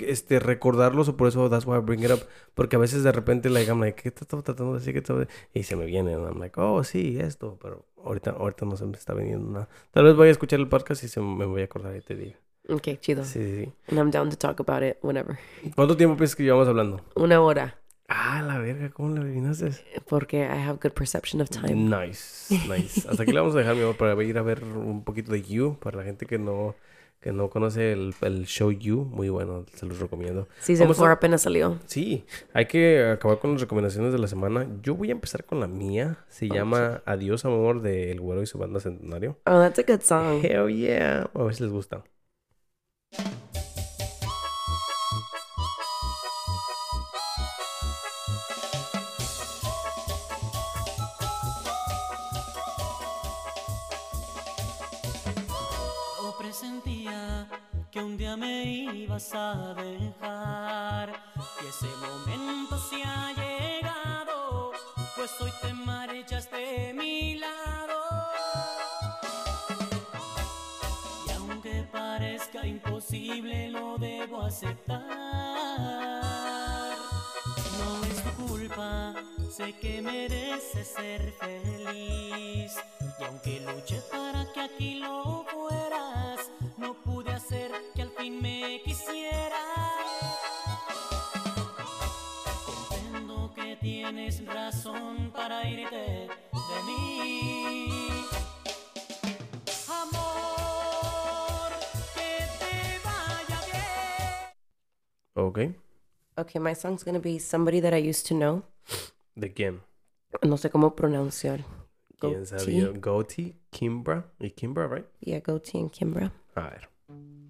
este, recordarlos o por eso that's why I bring it up. Porque a veces de repente, like, I'm like, ¿qué estaba tratando de decir? ¿Qué estaba-" Y se me viene, and I'm like, oh, sí, esto. Pero ahorita, ahorita no se me está viniendo nada. Tal vez vaya a escuchar el podcast y se me voy a acordar y te diga. Okay, chido. Sí, sí, sí. And I'm down to talk about it whenever. ¿Cuánto tiempo piensas que llevamos hablando? Una hora. Ah, la verga, ¿cómo le adivinaste? Porque I have good perception of time. Nice, nice. Hasta aquí le vamos a dejar, mi amor, para ir a ver un poquito de You, para la gente que no, que no conoce el, el show You, muy bueno, se los recomiendo. Season Vamos a- 4 apenas salió. Sí, hay que acabar con las recomendaciones de la semana. Yo voy a empezar con la mía. Se llama Adiós Amor de El Güero y su banda Centenario. Oh, that's a good song. Hell yeah. A ver si les gusta. Que un día me ibas a dejar y ese momento se ha llegado, pues hoy te marchas de mi lado. Y aunque parezca imposible, lo debo aceptar. No es tu culpa, sé que mereces ser feliz. Y aunque luché para que aquí lo fueras, hacer que al fin me quisieras. Comprendo que tienes razón para irte de mí. Amor, que te vaya bien. Okay. Okay, my song's gonna be somebody that I used to know. ¿De quién? No sé cómo pronunciar. ¿Quién sabía? Goatee, Kimbra y Kimbra, right? Yeah, Goatee and Kimbra. A ver. Now